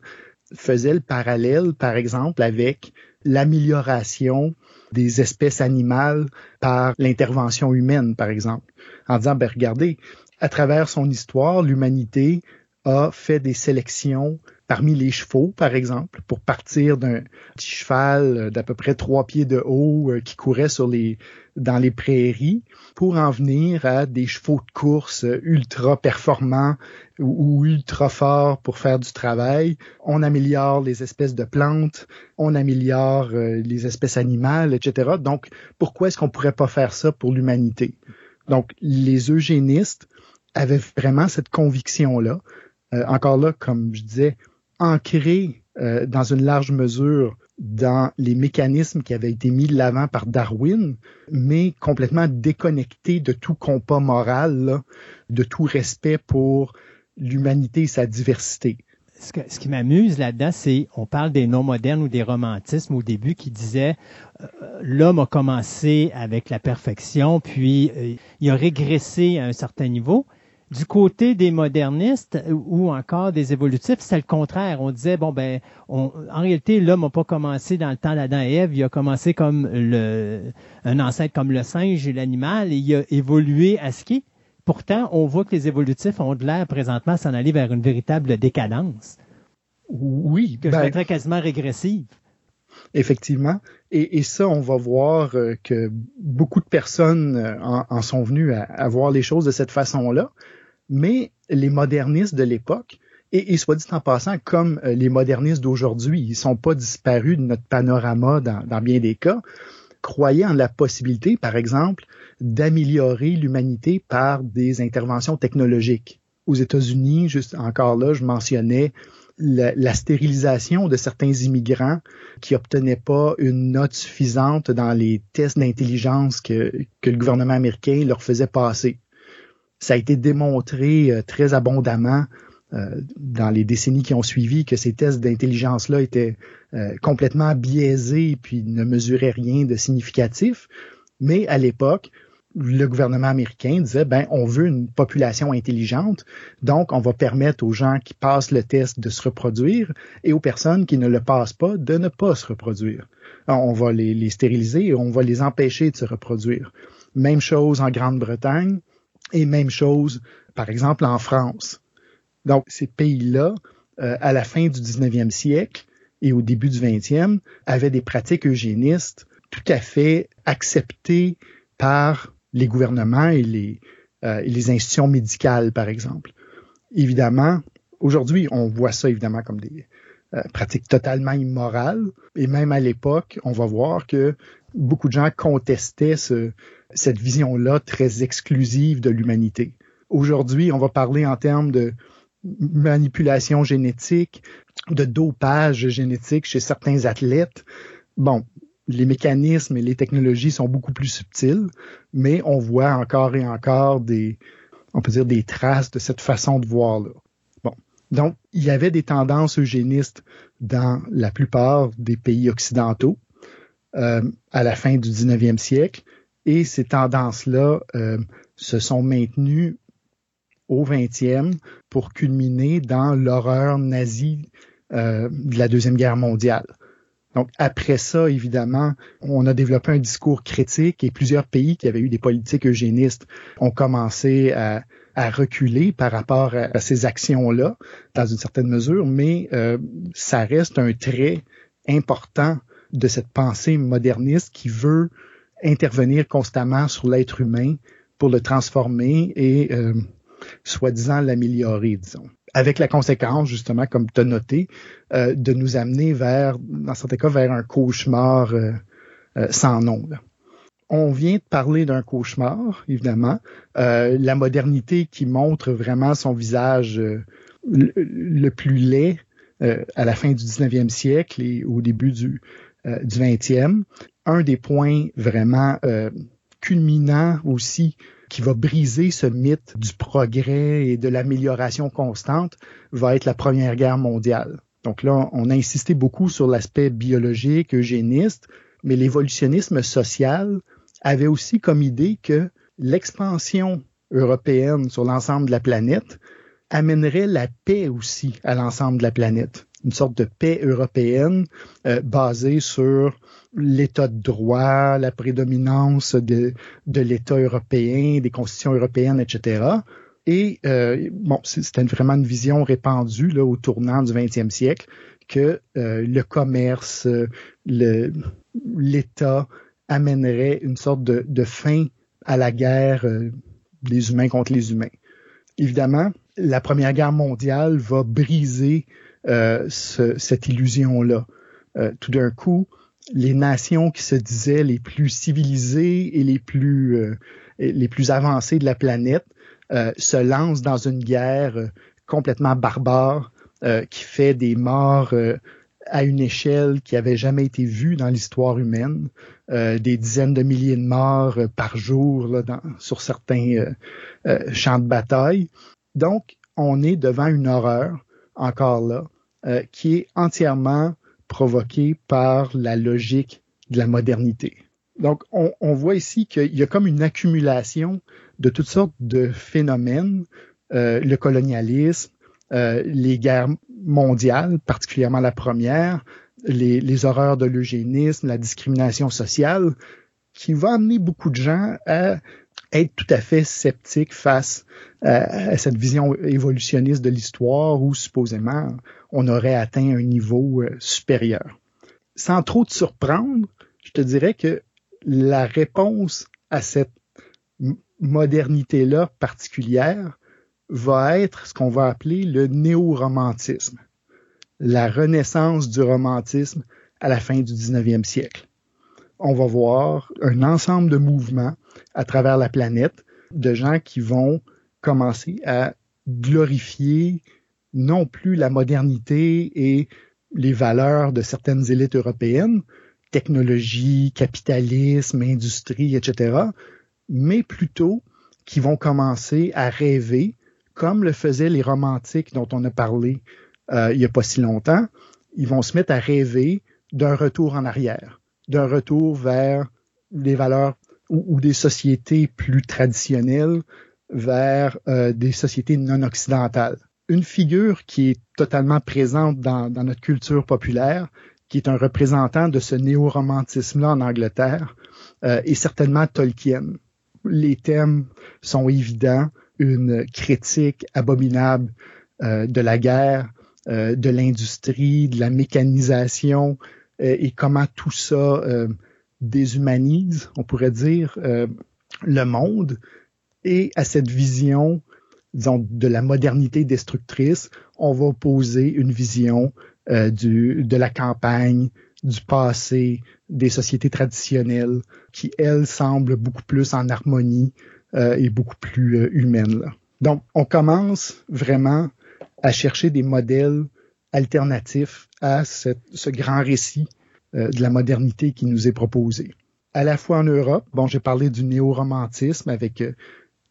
faisaient le parallèle, par exemple, avec l'amélioration des espèces animales par l'intervention humaine, par exemple, en disant, ben regardez, à travers son histoire, l'humanité a fait des sélections parmi les chevaux, par exemple, pour partir d'un petit cheval d'à peu près trois pieds de haut euh, qui courait sur les, dans les prairies, pour en venir à des chevaux de course ultra performants ou, ultra forts pour faire du travail. On améliore les espèces de plantes, on améliore euh, les espèces animales, etc. Donc, pourquoi est-ce qu'on pourrait pas faire ça pour l'humanité? Donc, les eugénistes avaient vraiment cette conviction-là. Euh, encore là, comme je disais, ancré euh, dans une large mesure dans les mécanismes qui avaient été mis de l'avant par Darwin, mais complètement déconnecté de tout compas moral, de tout respect pour l'humanité et sa diversité. Ce, qui m'amuse là-dedans, c'est on parle des non modernes ou des romantismes au début qui disaient euh, l'homme a commencé avec la perfection, puis euh, il a régressé à un certain niveau. Du côté des modernistes ou encore des évolutifs, c'est le contraire. On disait, bon, ben, en réalité, l'homme n'a pas commencé dans le temps d'Adam et Ève, il a commencé comme le, un ancêtre comme le singe et l'animal, et il a évolué à ce qui Pourtant, on voit que les évolutifs ont de l'air présentement s'en aller vers une véritable décadence. Oui. Que ben, je quasiment régressive. Effectivement. Et, ça, on va voir euh, que beaucoup de personnes euh, en, sont venues à, à, voir les choses de cette façon-là mais les modernistes de l'époque, et, soit dit en passant, comme euh, les modernistes d'aujourd'hui, ils sont pas disparus de notre panorama dans, bien des cas, croyaient en la possibilité, par exemple, d'améliorer l'humanité par des interventions technologiques. Aux États-Unis, juste encore là, je mentionnais la, stérilisation de certains immigrants qui obtenaient pas une note suffisante dans les tests d'intelligence que le gouvernement américain leur faisait passer ça a été démontré euh, très abondamment euh, dans les décennies qui ont suivi que ces tests d'intelligence-là étaient euh, complètement biaisés puis ne mesuraient rien de significatif. Mais à l'époque, le gouvernement américain disait ben on veut une population intelligente, donc on va permettre aux gens qui passent le test de se reproduire et aux personnes qui ne le passent pas de ne pas se reproduire. on va les, les stériliser et on va les empêcher de se reproduire. Même chose en Grande-Bretagne. Et même chose, par exemple, en France. Donc, ces pays-là, euh, à la fin du 19e siècle et au début du 20e, avaient des pratiques eugénistes tout à fait acceptées par les gouvernements et les, euh, les institutions médicales, par exemple. Évidemment, aujourd'hui, on voit ça évidemment comme des euh, pratiques totalement immorales. Et même à l'époque, on va voir que beaucoup de gens contestaient ce, cette vision-là très exclusive de l'humanité. Aujourd'hui, on va parler en termes de manipulation génétique, de dopage génétique chez certains athlètes. Bon, les mécanismes et les technologies sont beaucoup plus subtils, mais on voit encore et encore des, on peut dire, des traces de cette façon de voir-là. Bon. Donc, il y avait des tendances eugénistes dans la plupart des pays occidentaux euh, à la fin du 19e siècle, et ces tendances-là euh, se sont maintenues au 20e pour culminer dans l'horreur nazie euh, de la Deuxième Guerre mondiale. Donc après ça, évidemment, on a développé un discours critique et plusieurs pays qui avaient eu des politiques eugénistes ont commencé à, reculer par rapport à, ces actions-là, dans une certaine mesure, mais euh, ça reste un trait important de cette pensée moderniste qui veut intervenir constamment sur l'être humain pour le transformer et euh, soi-disant l'améliorer, disons. Avec la conséquence, justement, comme tu as noté, euh, de nous amener vers, dans certains cas, vers un cauchemar euh, sans nom. On vient de parler d'un cauchemar, évidemment. la modernité qui montre vraiment son visage le, plus laid à la fin du 19e siècle et au début du, du 20e un des points vraiment euh, culminants aussi qui va briser ce mythe du progrès et de l'amélioration constante va être la Première Guerre mondiale. Donc là, on a insisté beaucoup sur l'aspect biologique, eugéniste, mais l'évolutionnisme social avait aussi comme idée que l'expansion européenne sur l'ensemble de la planète amènerait la paix aussi à l'ensemble de la planète. Une sorte de paix européenne euh, basée sur l'état de droit, la prédominance de, de l'État européen, des constitutions européennes, etc. Et euh, bon, c'était vraiment une vision répandue au tournant du 20e siècle que euh, le commerce, l'État amènerait une sorte de, fin à la guerre des humains contre les humains. Évidemment, la Première Guerre mondiale va briser ce, cette illusion-là. Euh, tout d'un coup, les nations qui se disaient les plus civilisées et les plus euh, les plus avancées de la planète euh, se lancent dans une guerre euh, complètement barbare qui fait des morts à une échelle qui avait jamais été vue dans l'histoire humaine, euh, des dizaines de milliers de morts euh, par jour là, dans, sur certains euh, champs de bataille. Donc, on est devant une horreur, encore là, qui est entièrement provoquée par la logique de la modernité. Donc, on, voit ici qu'il y a comme une accumulation de toutes sortes de phénomènes, le colonialisme, euh, les guerres mondiales, particulièrement la première, les, les horreurs de l'eugénisme, la discrimination sociale, qui va amener beaucoup de gens à être tout à fait sceptiques face à, cette vision évolutionniste de l'histoire où supposément on aurait atteint un niveau euh, supérieur. Sans trop te surprendre, je te dirais que la réponse à cette modernité-là particulière va être ce qu'on va appeler le néo-romantisme, la renaissance du romantisme à la fin du 19e siècle. On va voir un ensemble de mouvements à travers la planète de gens qui vont commencer à glorifier non plus la modernité et les valeurs de certaines élites européennes, technologie, capitalisme, industrie, etc., mais plutôt qui vont commencer à rêver comme le faisaient les romantiques dont on a parlé euh, il n'y a pas si longtemps, ils vont se mettre à rêver d'un retour en arrière, d'un retour vers des valeurs ou, des sociétés plus traditionnelles, vers euh, des sociétés non occidentales. Une figure qui est totalement présente dans, notre culture populaire, qui est un représentant de ce néo-romantisme-là en Angleterre, euh, est certainement Tolkien. Les thèmes sont évidents une critique abominable euh, de la guerre, de l'industrie, de la mécanisation et comment tout ça déshumanise, on pourrait dire, le monde. Et à cette vision, disons, de la modernité destructrice, on va opposer une vision du, de la campagne, du passé, des sociétés traditionnelles, qui, elles, semblent beaucoup plus en harmonie euh, est beaucoup plus euh, humaine. Donc, on commence vraiment à chercher des modèles alternatifs à ce grand récit euh, de la modernité qui nous est proposé. À la fois en Europe, bon, j'ai parlé du néo-romantisme avec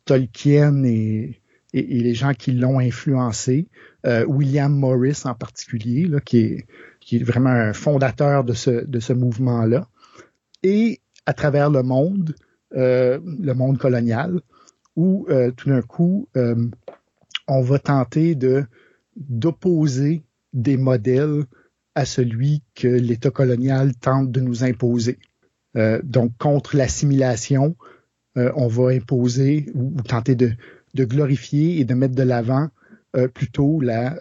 Tolkien et, et, les gens qui l'ont influencé, William Morris en particulier, là, qui, est, qui est vraiment un fondateur de ce, de ce mouvement-là. Et à travers le monde, euh, le monde colonial, où euh, tout d'un coup, euh, on va tenter de d'opposer des modèles à celui que l'État colonial tente de nous imposer. donc, contre l'assimilation, on va imposer ou, tenter de, glorifier et de mettre de l'avant plutôt la,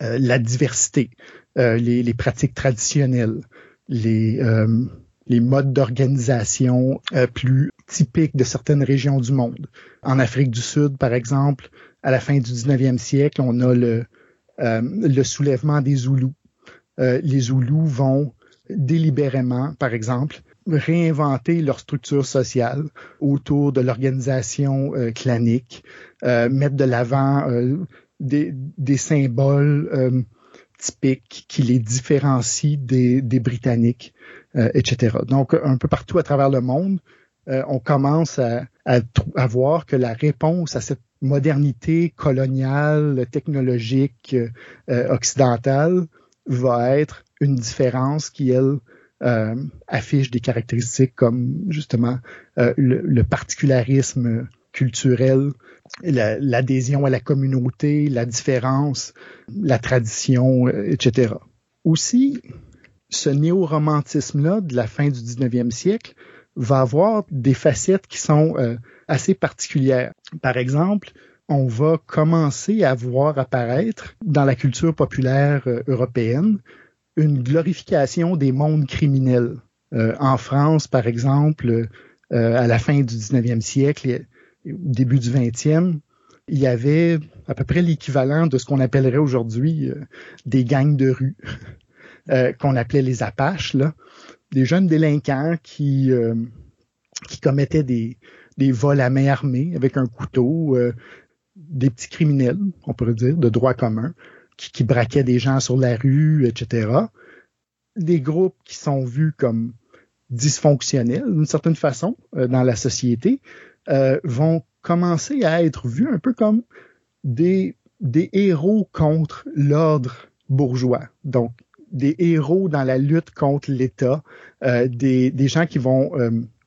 la diversité, les, pratiques traditionnelles, les, modes d'organisation euh, plus typiques de certaines régions du monde. En Afrique du Sud, par exemple, à la fin du 19e siècle, on a le, euh, le soulèvement des Zoulous. Euh, les Zoulous vont délibérément, par exemple, réinventer leur structure sociale autour de l'organisation clanique, mettre de l'avant des, symboles typiques qui les différencient des, Britanniques, euh, etc. Donc, un peu partout à travers le monde, euh, on commence à, à, voir que la réponse à cette modernité coloniale, technologique, euh, occidentale, va être une différence qui, elle, affiche des caractéristiques comme justement le, le, particularisme culturel, l'adhésion à la communauté, la différence, la tradition, etc. Aussi, ce néo-romantisme-là de la fin du 19e siècle va avoir des facettes qui sont euh, assez particulières. Par exemple, on va commencer à voir apparaître dans la culture populaire euh, européenne une glorification des mondes criminels. Euh, en France, par exemple, à la fin du 19e siècle, au début du 20e, il y avait à peu près l'équivalent de ce qu'on appellerait aujourd'hui des gangs de rue. (laughs) Euh, qu'on appelait les Apaches, là, des jeunes délinquants qui, euh, qui commettaient des, des vols à main armée avec un couteau, euh, des petits criminels, on pourrait dire, de droit commun, qui, qui, braquaient des gens sur la rue, etc. Des groupes qui sont vus comme dysfonctionnels d'une certaine façon euh, dans la société euh, vont commencer à être vus un peu comme des, héros contre l'ordre bourgeois. Donc, des héros dans la lutte contre l'État, des, gens qui vont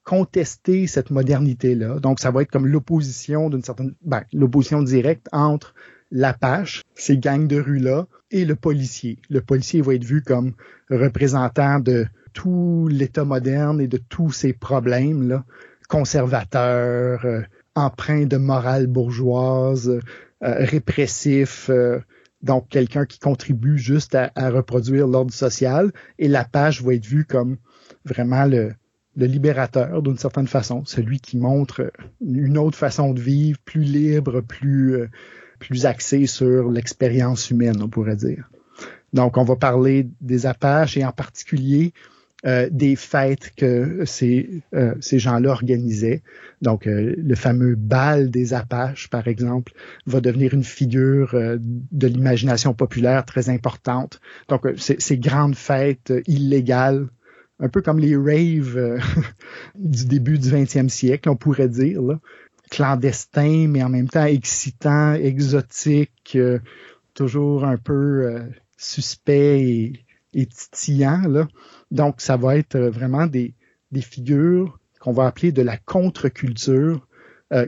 contester cette modernité-là. Donc, ça va être comme l'opposition d'une certaine, ben, l'opposition directe entre l'Apache, ces gangs de rue-là, et le policier. Le policier va être vu comme représentant de tout l'État moderne et de tous ses problèmes, là, conservateur, euh, empreint de morale bourgeoise, euh, répressif, euh, donc quelqu'un qui contribue juste à, reproduire l'ordre social, et l'Apache va être vu comme vraiment le, le libérateur d'une certaine façon, celui qui montre une autre façon de vivre, plus libre, plus euh, plus axée sur l'expérience humaine, on pourrait dire. Donc, on va parler des Apaches et en particulier euh, des fêtes que ces, euh, ces gens-là organisaient. Donc, le fameux bal des Apaches, par exemple, va devenir une figure de l'imagination populaire très importante. Donc, ces grandes fêtes illégales un peu comme les raves euh, (laughs) du début du 20e siècle, on pourrait dire, là. clandestin, mais en même temps excitant, exotique, euh, toujours un peu euh, suspect et, et. Donc, ça va être vraiment des, des figures qu'on va appeler de la contre-culture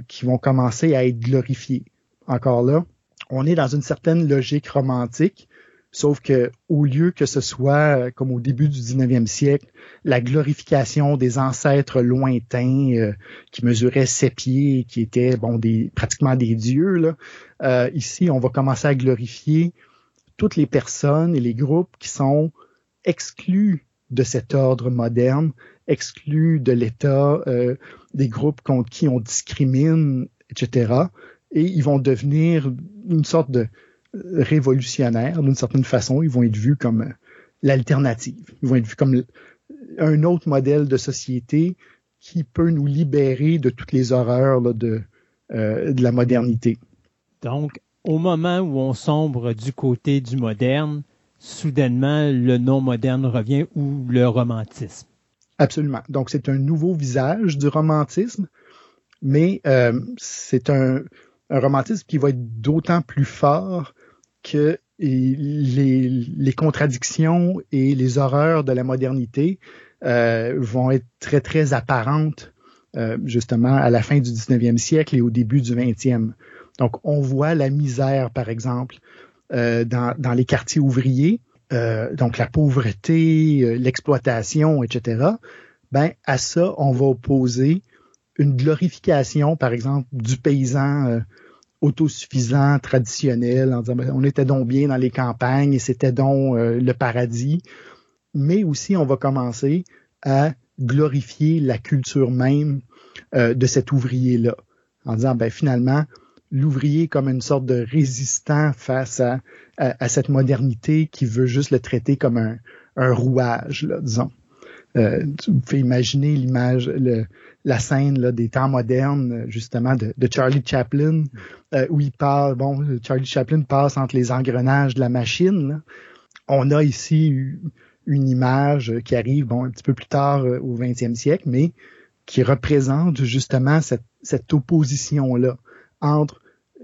qui vont commencer à être glorifiées. Encore là, on est dans une certaine logique romantique Sauf que au lieu que ce soit, euh, comme au début du 19e siècle, la glorification des ancêtres lointains euh, qui mesuraient sept pieds, qui étaient bon des pratiquement des dieux, là, euh, ici on va commencer à glorifier toutes les personnes et les groupes qui sont exclus de cet ordre moderne, exclus de l'État, des groupes contre qui on discrimine, etc. Et ils vont devenir une sorte de révolutionnaires d'une certaine façon. Ils vont être vus comme l'alternative. Ils vont être vus comme un autre modèle de société qui peut nous libérer de toutes les horreurs de, euh, de la modernité. Donc, au moment où on sombre du côté du moderne, soudainement, le non-moderne revient ou le romantisme. Absolument. Donc, c'est un nouveau visage du romantisme, mais euh, c'est un, un, romantisme qui va être d'autant plus fort que les, contradictions et les horreurs de la modernité euh, vont être très, très apparentes euh, justement à la fin du 19e siècle et au début du 20e. Donc, on voit la misère, par exemple, euh, dans, dans, les quartiers ouvriers, donc la pauvreté, l'exploitation, etc. Ben, à ça, on va opposer une glorification, par exemple, du paysan autosuffisant, traditionnel, en disant ben, on était donc bien dans les campagnes et c'était donc euh, le paradis. Mais aussi, on va commencer à glorifier la culture même euh, de cet ouvrier-là, en disant ben finalement, l'ouvrier comme une sorte de résistant face à, cette modernité qui veut juste le traiter comme un, un rouage, là, disons. Euh, vous pouvez imaginer l'image, la scène là, des temps modernes, justement, de, de Charlie Chaplin, euh, où il parle, bon, Charlie Chaplin passe entre les engrenages de la machine. On a ici une image qui arrive, bon, un petit peu plus tard euh, au 20e siècle, mais qui représente justement cette, cette opposition-là entre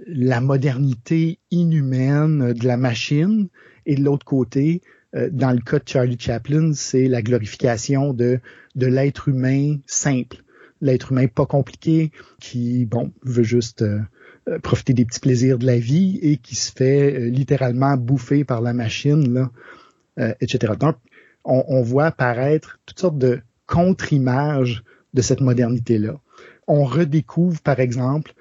la modernité inhumaine de la machine et de l'autre côté, euh, dans le cas de Charlie Chaplin, c'est la glorification de, de l'être humain simple, l'être humain pas compliqué, qui, bon, veut juste euh, euh, profiter des petits plaisirs de la vie et qui se fait littéralement bouffer par la machine, là, etc. Donc, on, on voit apparaître toutes sortes de contre-images de cette modernité-là. On redécouvre, par exemple,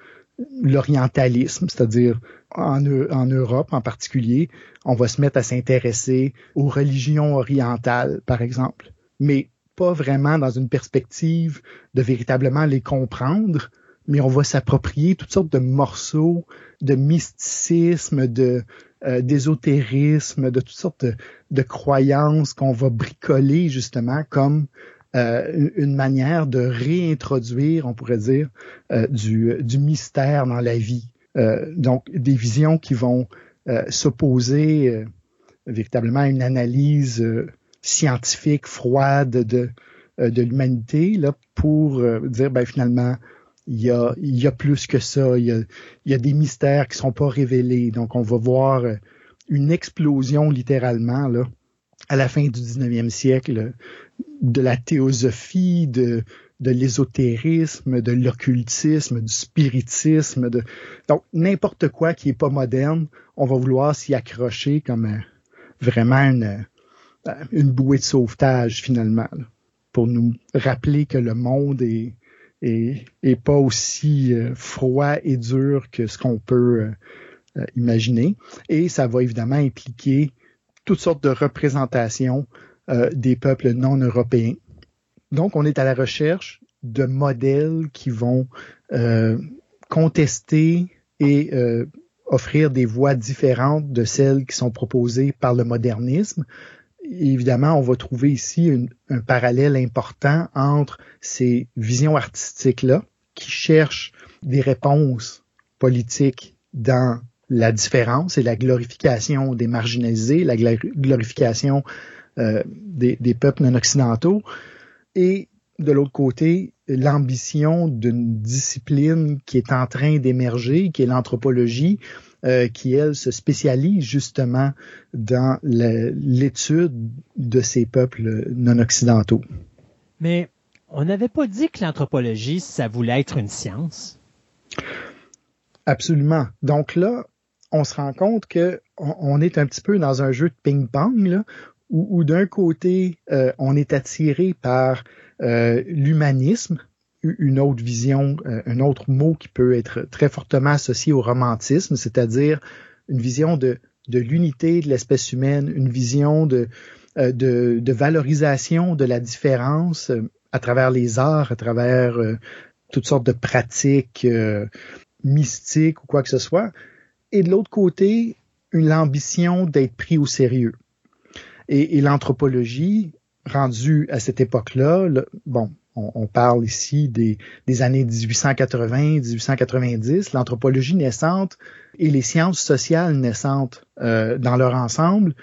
l'orientalisme, c'est-à-dire en, Europe en particulier, on va se mettre à s'intéresser aux religions orientales, par exemple, mais pas vraiment dans une perspective de véritablement les comprendre, mais on va s'approprier toutes sortes de morceaux de mysticisme, de euh, d'ésotérisme, de toutes sortes de croyances qu'on va bricoler justement comme euh, une manière de réintroduire, on pourrait dire, euh, du, du, mystère dans la vie. Euh, donc, des visions qui vont s'opposer véritablement à une analyse scientifique froide de, de l'humanité là pour dire ben finalement il y a, il y a plus que ça. Il y a, il y a des mystères qui sont pas révélés. Donc, on va voir une explosion littéralement là à la fin du 19e siècle de la théosophie, de, de l'ésotérisme, de l'occultisme, du spiritisme, de donc n'importe quoi qui est pas moderne, on va vouloir s'y accrocher comme euh, vraiment une, euh, une bouée de sauvetage finalement, pour nous rappeler que le monde est, est, est pas aussi euh, froid et dur que ce qu'on peut imaginer. Et ça va évidemment impliquer toutes sortes de représentations euh, des peuples non européens. Donc, on est à la recherche de modèles qui vont euh, contester et euh, offrir des voies différentes de celles qui sont proposées par le modernisme. évidemment, on va trouver ici un parallèle important entre ces visions artistiques-là qui cherchent des réponses politiques dans la différence et la glorification des marginalisés, la glorification euh, des, des, peuples non occidentaux, et de l'autre côté, l'ambition d'une discipline qui est en train d'émerger, qui est l'anthropologie, euh, qui, elle, se spécialise justement dans l'étude de ces peuples non occidentaux. Mais on n'avait pas dit que l'anthropologie, ça voulait être une science. Absolument. Donc là, on se rend compte que on, est un petit peu dans un jeu de ping-pong, où, d'un côté, euh, on est attiré par euh, l'humanisme, une autre vision, euh, un autre mot qui peut être très fortement associé au romantisme, c'est-à-dire une vision de, l'unité de l'espèce humaine, une vision de, de, de, valorisation de la différence à travers les arts, à travers toutes sortes de pratiques mystiques ou quoi que ce soit et de l'autre côté, une ambition d'être pris au sérieux. Et, l'anthropologie, rendue à cette époque-là, bon, on, parle ici des, années 1880-1890, l'anthropologie naissante et les sciences sociales naissantes euh, dans leur ensemble,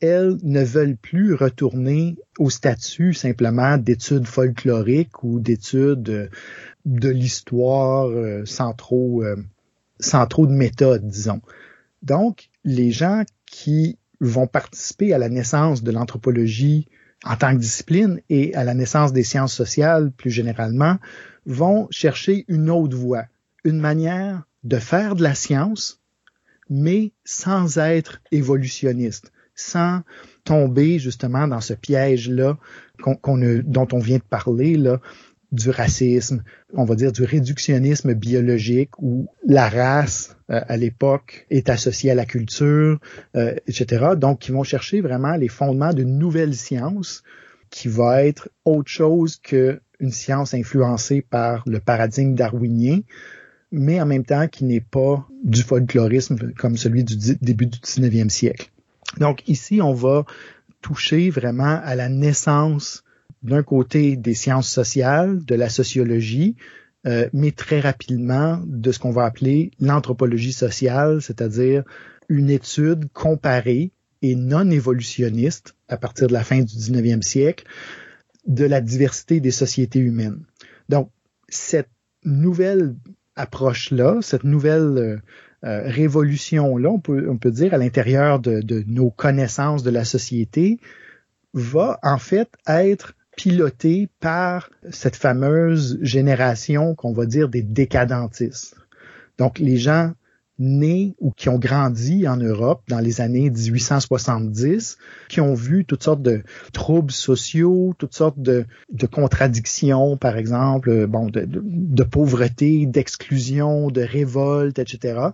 elles ne veulent plus retourner au statut simplement d'études folkloriques ou d'études de l'histoire euh, sans trop euh, sans trop de méthode, disons. Donc, les gens qui vont participer à la naissance de l'anthropologie en tant que discipline et à la naissance des sciences sociales plus généralement vont chercher une autre voie, une manière de faire de la science, mais sans être évolutionniste, sans tomber justement dans ce piège-là dont on vient de parler, là, du racisme, on va dire du réductionnisme biologique où la race euh, à l'époque est associée à la culture, euh, etc. Donc, qui vont chercher vraiment les fondements d'une nouvelle science qui va être autre chose qu'une science influencée par le paradigme darwinien, mais en même temps qui n'est pas du folklorisme comme celui du début du 19e siècle. Donc ici, on va toucher vraiment à la naissance d'un côté des sciences sociales, de la sociologie, euh, mais très rapidement de ce qu'on va appeler l'anthropologie sociale, c'est-à-dire une étude comparée et non évolutionniste à partir de la fin du 19e siècle de la diversité des sociétés humaines. Donc, cette nouvelle approche-là, cette nouvelle euh, euh, révolution-là, on peut, on peut dire, à l'intérieur de, de nos connaissances de la société, va en fait être piloté par cette fameuse génération qu'on va dire des décadentistes. Donc les gens nés ou qui ont grandi en Europe dans les années 1870, qui ont vu toutes sortes de troubles sociaux, toutes sortes de, contradictions, par exemple, bon, de, de pauvreté, d'exclusion, de révolte, etc.,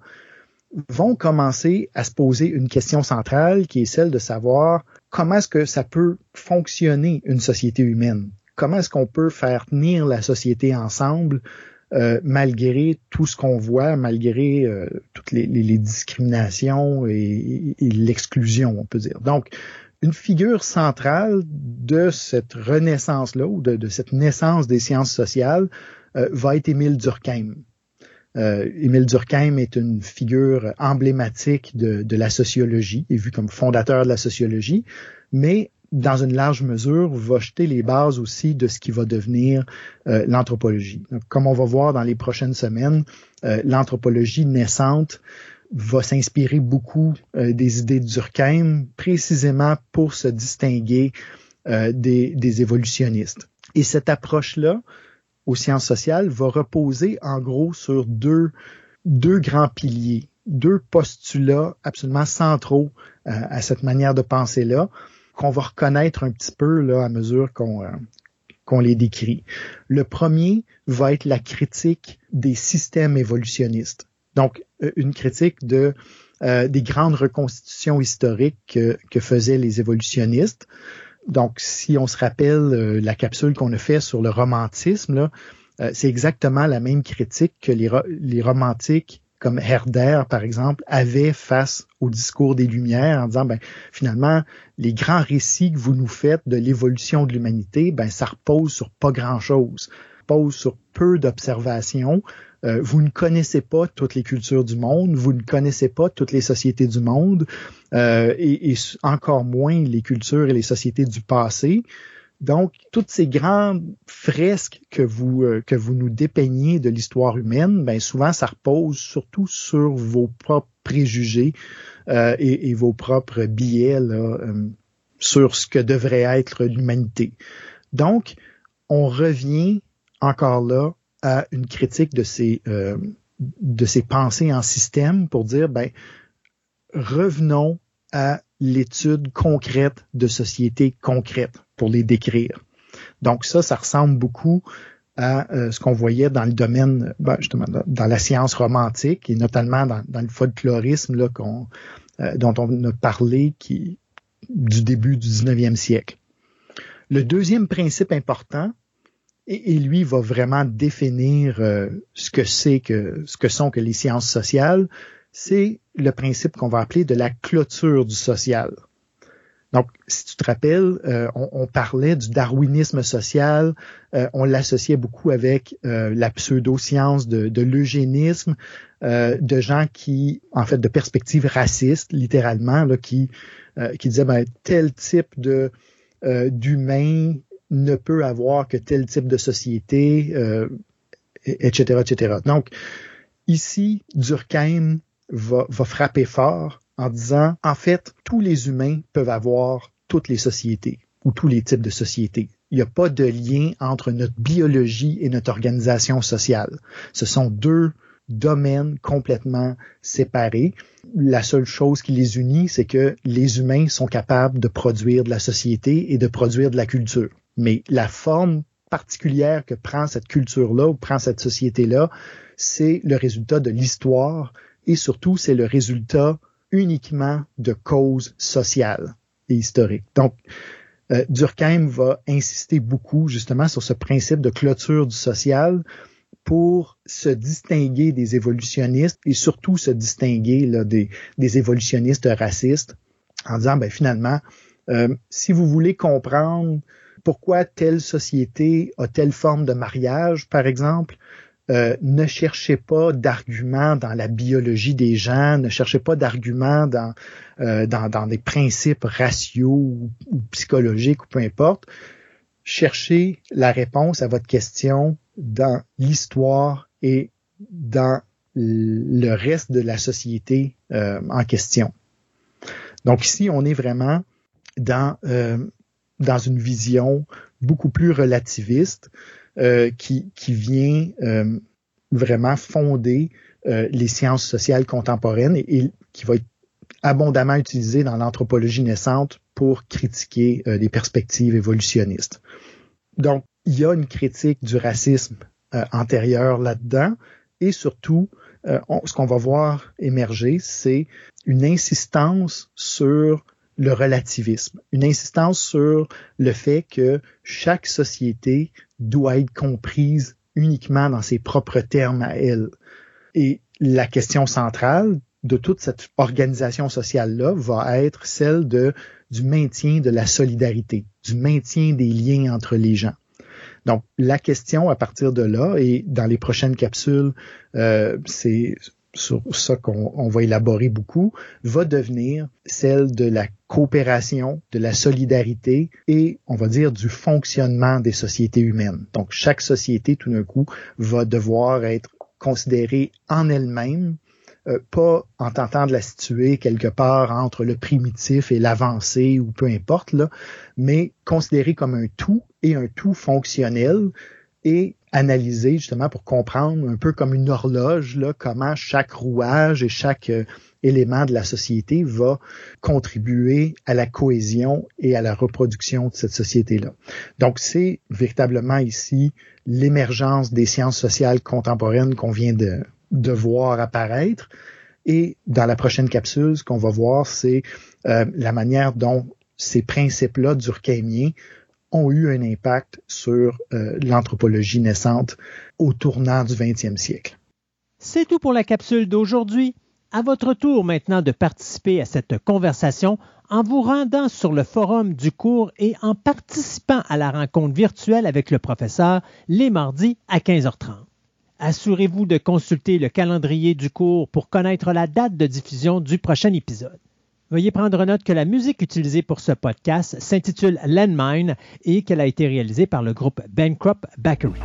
vont commencer à se poser une question centrale qui est celle de savoir comment est-ce que ça peut fonctionner une société humaine? Comment est-ce qu'on peut faire tenir la société ensemble euh, malgré tout ce qu'on voit, malgré euh, toutes les, discriminations et, l'exclusion, on peut dire? Donc, une figure centrale de cette renaissance-là ou de, cette naissance des sciences sociales euh, va être Émile Durkheim. Euh, Émile Durkheim est une figure emblématique de, la sociologie, est vu comme fondateur de la sociologie, mais dans une large mesure, va jeter les bases aussi de ce qui va devenir euh, l'anthropologie. Comme on va voir dans les prochaines semaines, euh, l'anthropologie naissante va s'inspirer beaucoup euh, des idées de Durkheim, précisément pour se distinguer des, évolutionnistes. Et cette approche-là, aux sciences sociales, va reposer en gros sur deux, deux grands piliers, deux postulats absolument centraux à cette manière de penser-là qu'on va reconnaître un petit peu là, à mesure qu'on euh, qu'on les décrit. Le premier va être la critique des systèmes évolutionnistes. Donc, euh, une critique de euh, des grandes reconstitutions historiques que, que, faisaient les évolutionnistes. Donc, si on se rappelle la capsule qu'on a fait sur le romantisme, c'est exactement la même critique que les, les romantiques comme Herder, par exemple, avait face au discours des Lumières en disant, ben, finalement, les grands récits que vous nous faites de l'évolution de l'humanité, ben, ça repose sur pas grand-chose, repose sur peu d'observations. Euh, vous ne connaissez pas toutes les cultures du monde, vous ne connaissez pas toutes les sociétés du monde, euh, et, encore moins les cultures et les sociétés du passé. Donc, toutes ces grandes fresques que vous euh, que vous nous dépeignez de l'histoire humaine, ben souvent ça repose surtout sur vos propres préjugés et, vos propres euh, sur ce que devrait être l'humanité. Donc, on revient encore là à une critique de ces de ces pensées en système pour dire ben revenons à l'étude concrète de sociétés concrètes pour les décrire. Donc ça, ça ressemble beaucoup à euh, ce qu'on voyait dans le domaine, ben, justement, dans la science romantique et notamment dans, le folklorisme là, euh, dont on a parlé qui, du début du 19e siècle. Le deuxième principe important, et, lui va vraiment définir euh, ce que c'est que ce que sont que les sciences sociales, c'est le principe qu'on va appeler de la clôture du social. Donc, si tu te rappelles, euh, on, parlait du darwinisme social, euh, on l'associait beaucoup avec euh, la pseudo-science de, de l'eugénisme, de gens qui, en fait, de perspectives racistes, littéralement, là, qui, qui disaient ben, tel type de d'humain ne peut avoir que tel type de société, etc., etc. Donc, ici, Durkheim va, va frapper fort en disant, en fait, tous les humains peuvent avoir toutes les sociétés ou tous les types de sociétés. Il n'y a pas de lien entre notre biologie et notre organisation sociale. Ce sont deux domaines complètement séparés. La seule chose qui les unit, c'est que les humains sont capables de produire de la société et de produire de la culture. Mais la forme particulière que prend cette culture-là ou prend cette société-là, c'est le résultat de l'histoire et surtout c'est le résultat uniquement de causes sociales et historiques. Donc, euh, Durkheim va insister beaucoup justement sur ce principe de clôture du social pour se distinguer des évolutionnistes et surtout se distinguer là, des, des évolutionnistes racistes en disant ben, finalement, euh, si vous voulez comprendre pourquoi telle société a telle forme de mariage, par exemple, euh, ne cherchez pas d'arguments dans la biologie des gens, ne cherchez pas d'arguments dans, euh, dans, dans, des principes raciaux ou, psychologiques ou peu importe. Cherchez la réponse à votre question dans l'histoire et dans le reste de la société euh, en question. Donc ici, on est vraiment dans, dans une vision beaucoup plus relativiste euh, qui, qui vient euh, vraiment fonder euh, les sciences sociales contemporaines et, qui va être abondamment utilisé dans l'anthropologie naissante pour critiquer des perspectives évolutionnistes. Donc, il y a une critique du racisme antérieur là-dedans et surtout, ce qu'on va voir émerger, c'est une insistance sur le relativisme, une insistance sur le fait que chaque société doit être comprise uniquement dans ses propres termes à elle. Et la question centrale de toute cette organisation sociale-là va être celle de, du maintien de la solidarité, du maintien des liens entre les gens. Donc, la question à partir de là, et dans les prochaines capsules, euh, c'est sur ça qu'on va élaborer beaucoup, va devenir celle de la coopération, de la solidarité et, on va dire, du fonctionnement des sociétés humaines. Donc, chaque société, tout d'un coup, va devoir être considérée en elle-même euh, pas en tentant de la situer quelque part entre le primitif et l'avancé ou peu importe, là, mais considérée comme un tout et un tout fonctionnel et analysé justement pour comprendre un peu comme une horloge là, comment chaque rouage et chaque euh, élément de la société va contribuer à la cohésion et à la reproduction de cette société-là. Donc c'est véritablement ici l'émergence des sciences sociales contemporaines qu'on vient de, de voir apparaître. Et dans la prochaine capsule, ce qu'on va voir, c'est euh, la manière dont ces principes-là durkheimiens ont eu un impact sur euh, l'anthropologie naissante au tournant du 20e siècle. C'est tout pour la capsule d'aujourd'hui. À votre tour maintenant de participer à cette conversation en vous rendant sur le forum du cours et en participant à la rencontre virtuelle avec le professeur les mardis à 15h30. Assurez-vous de consulter le calendrier du cours pour connaître la date de diffusion du prochain épisode. Veuillez prendre note que la musique utilisée pour ce podcast s'intitule Landmine et qu'elle a été réalisée par le groupe Bankrupt Bakery.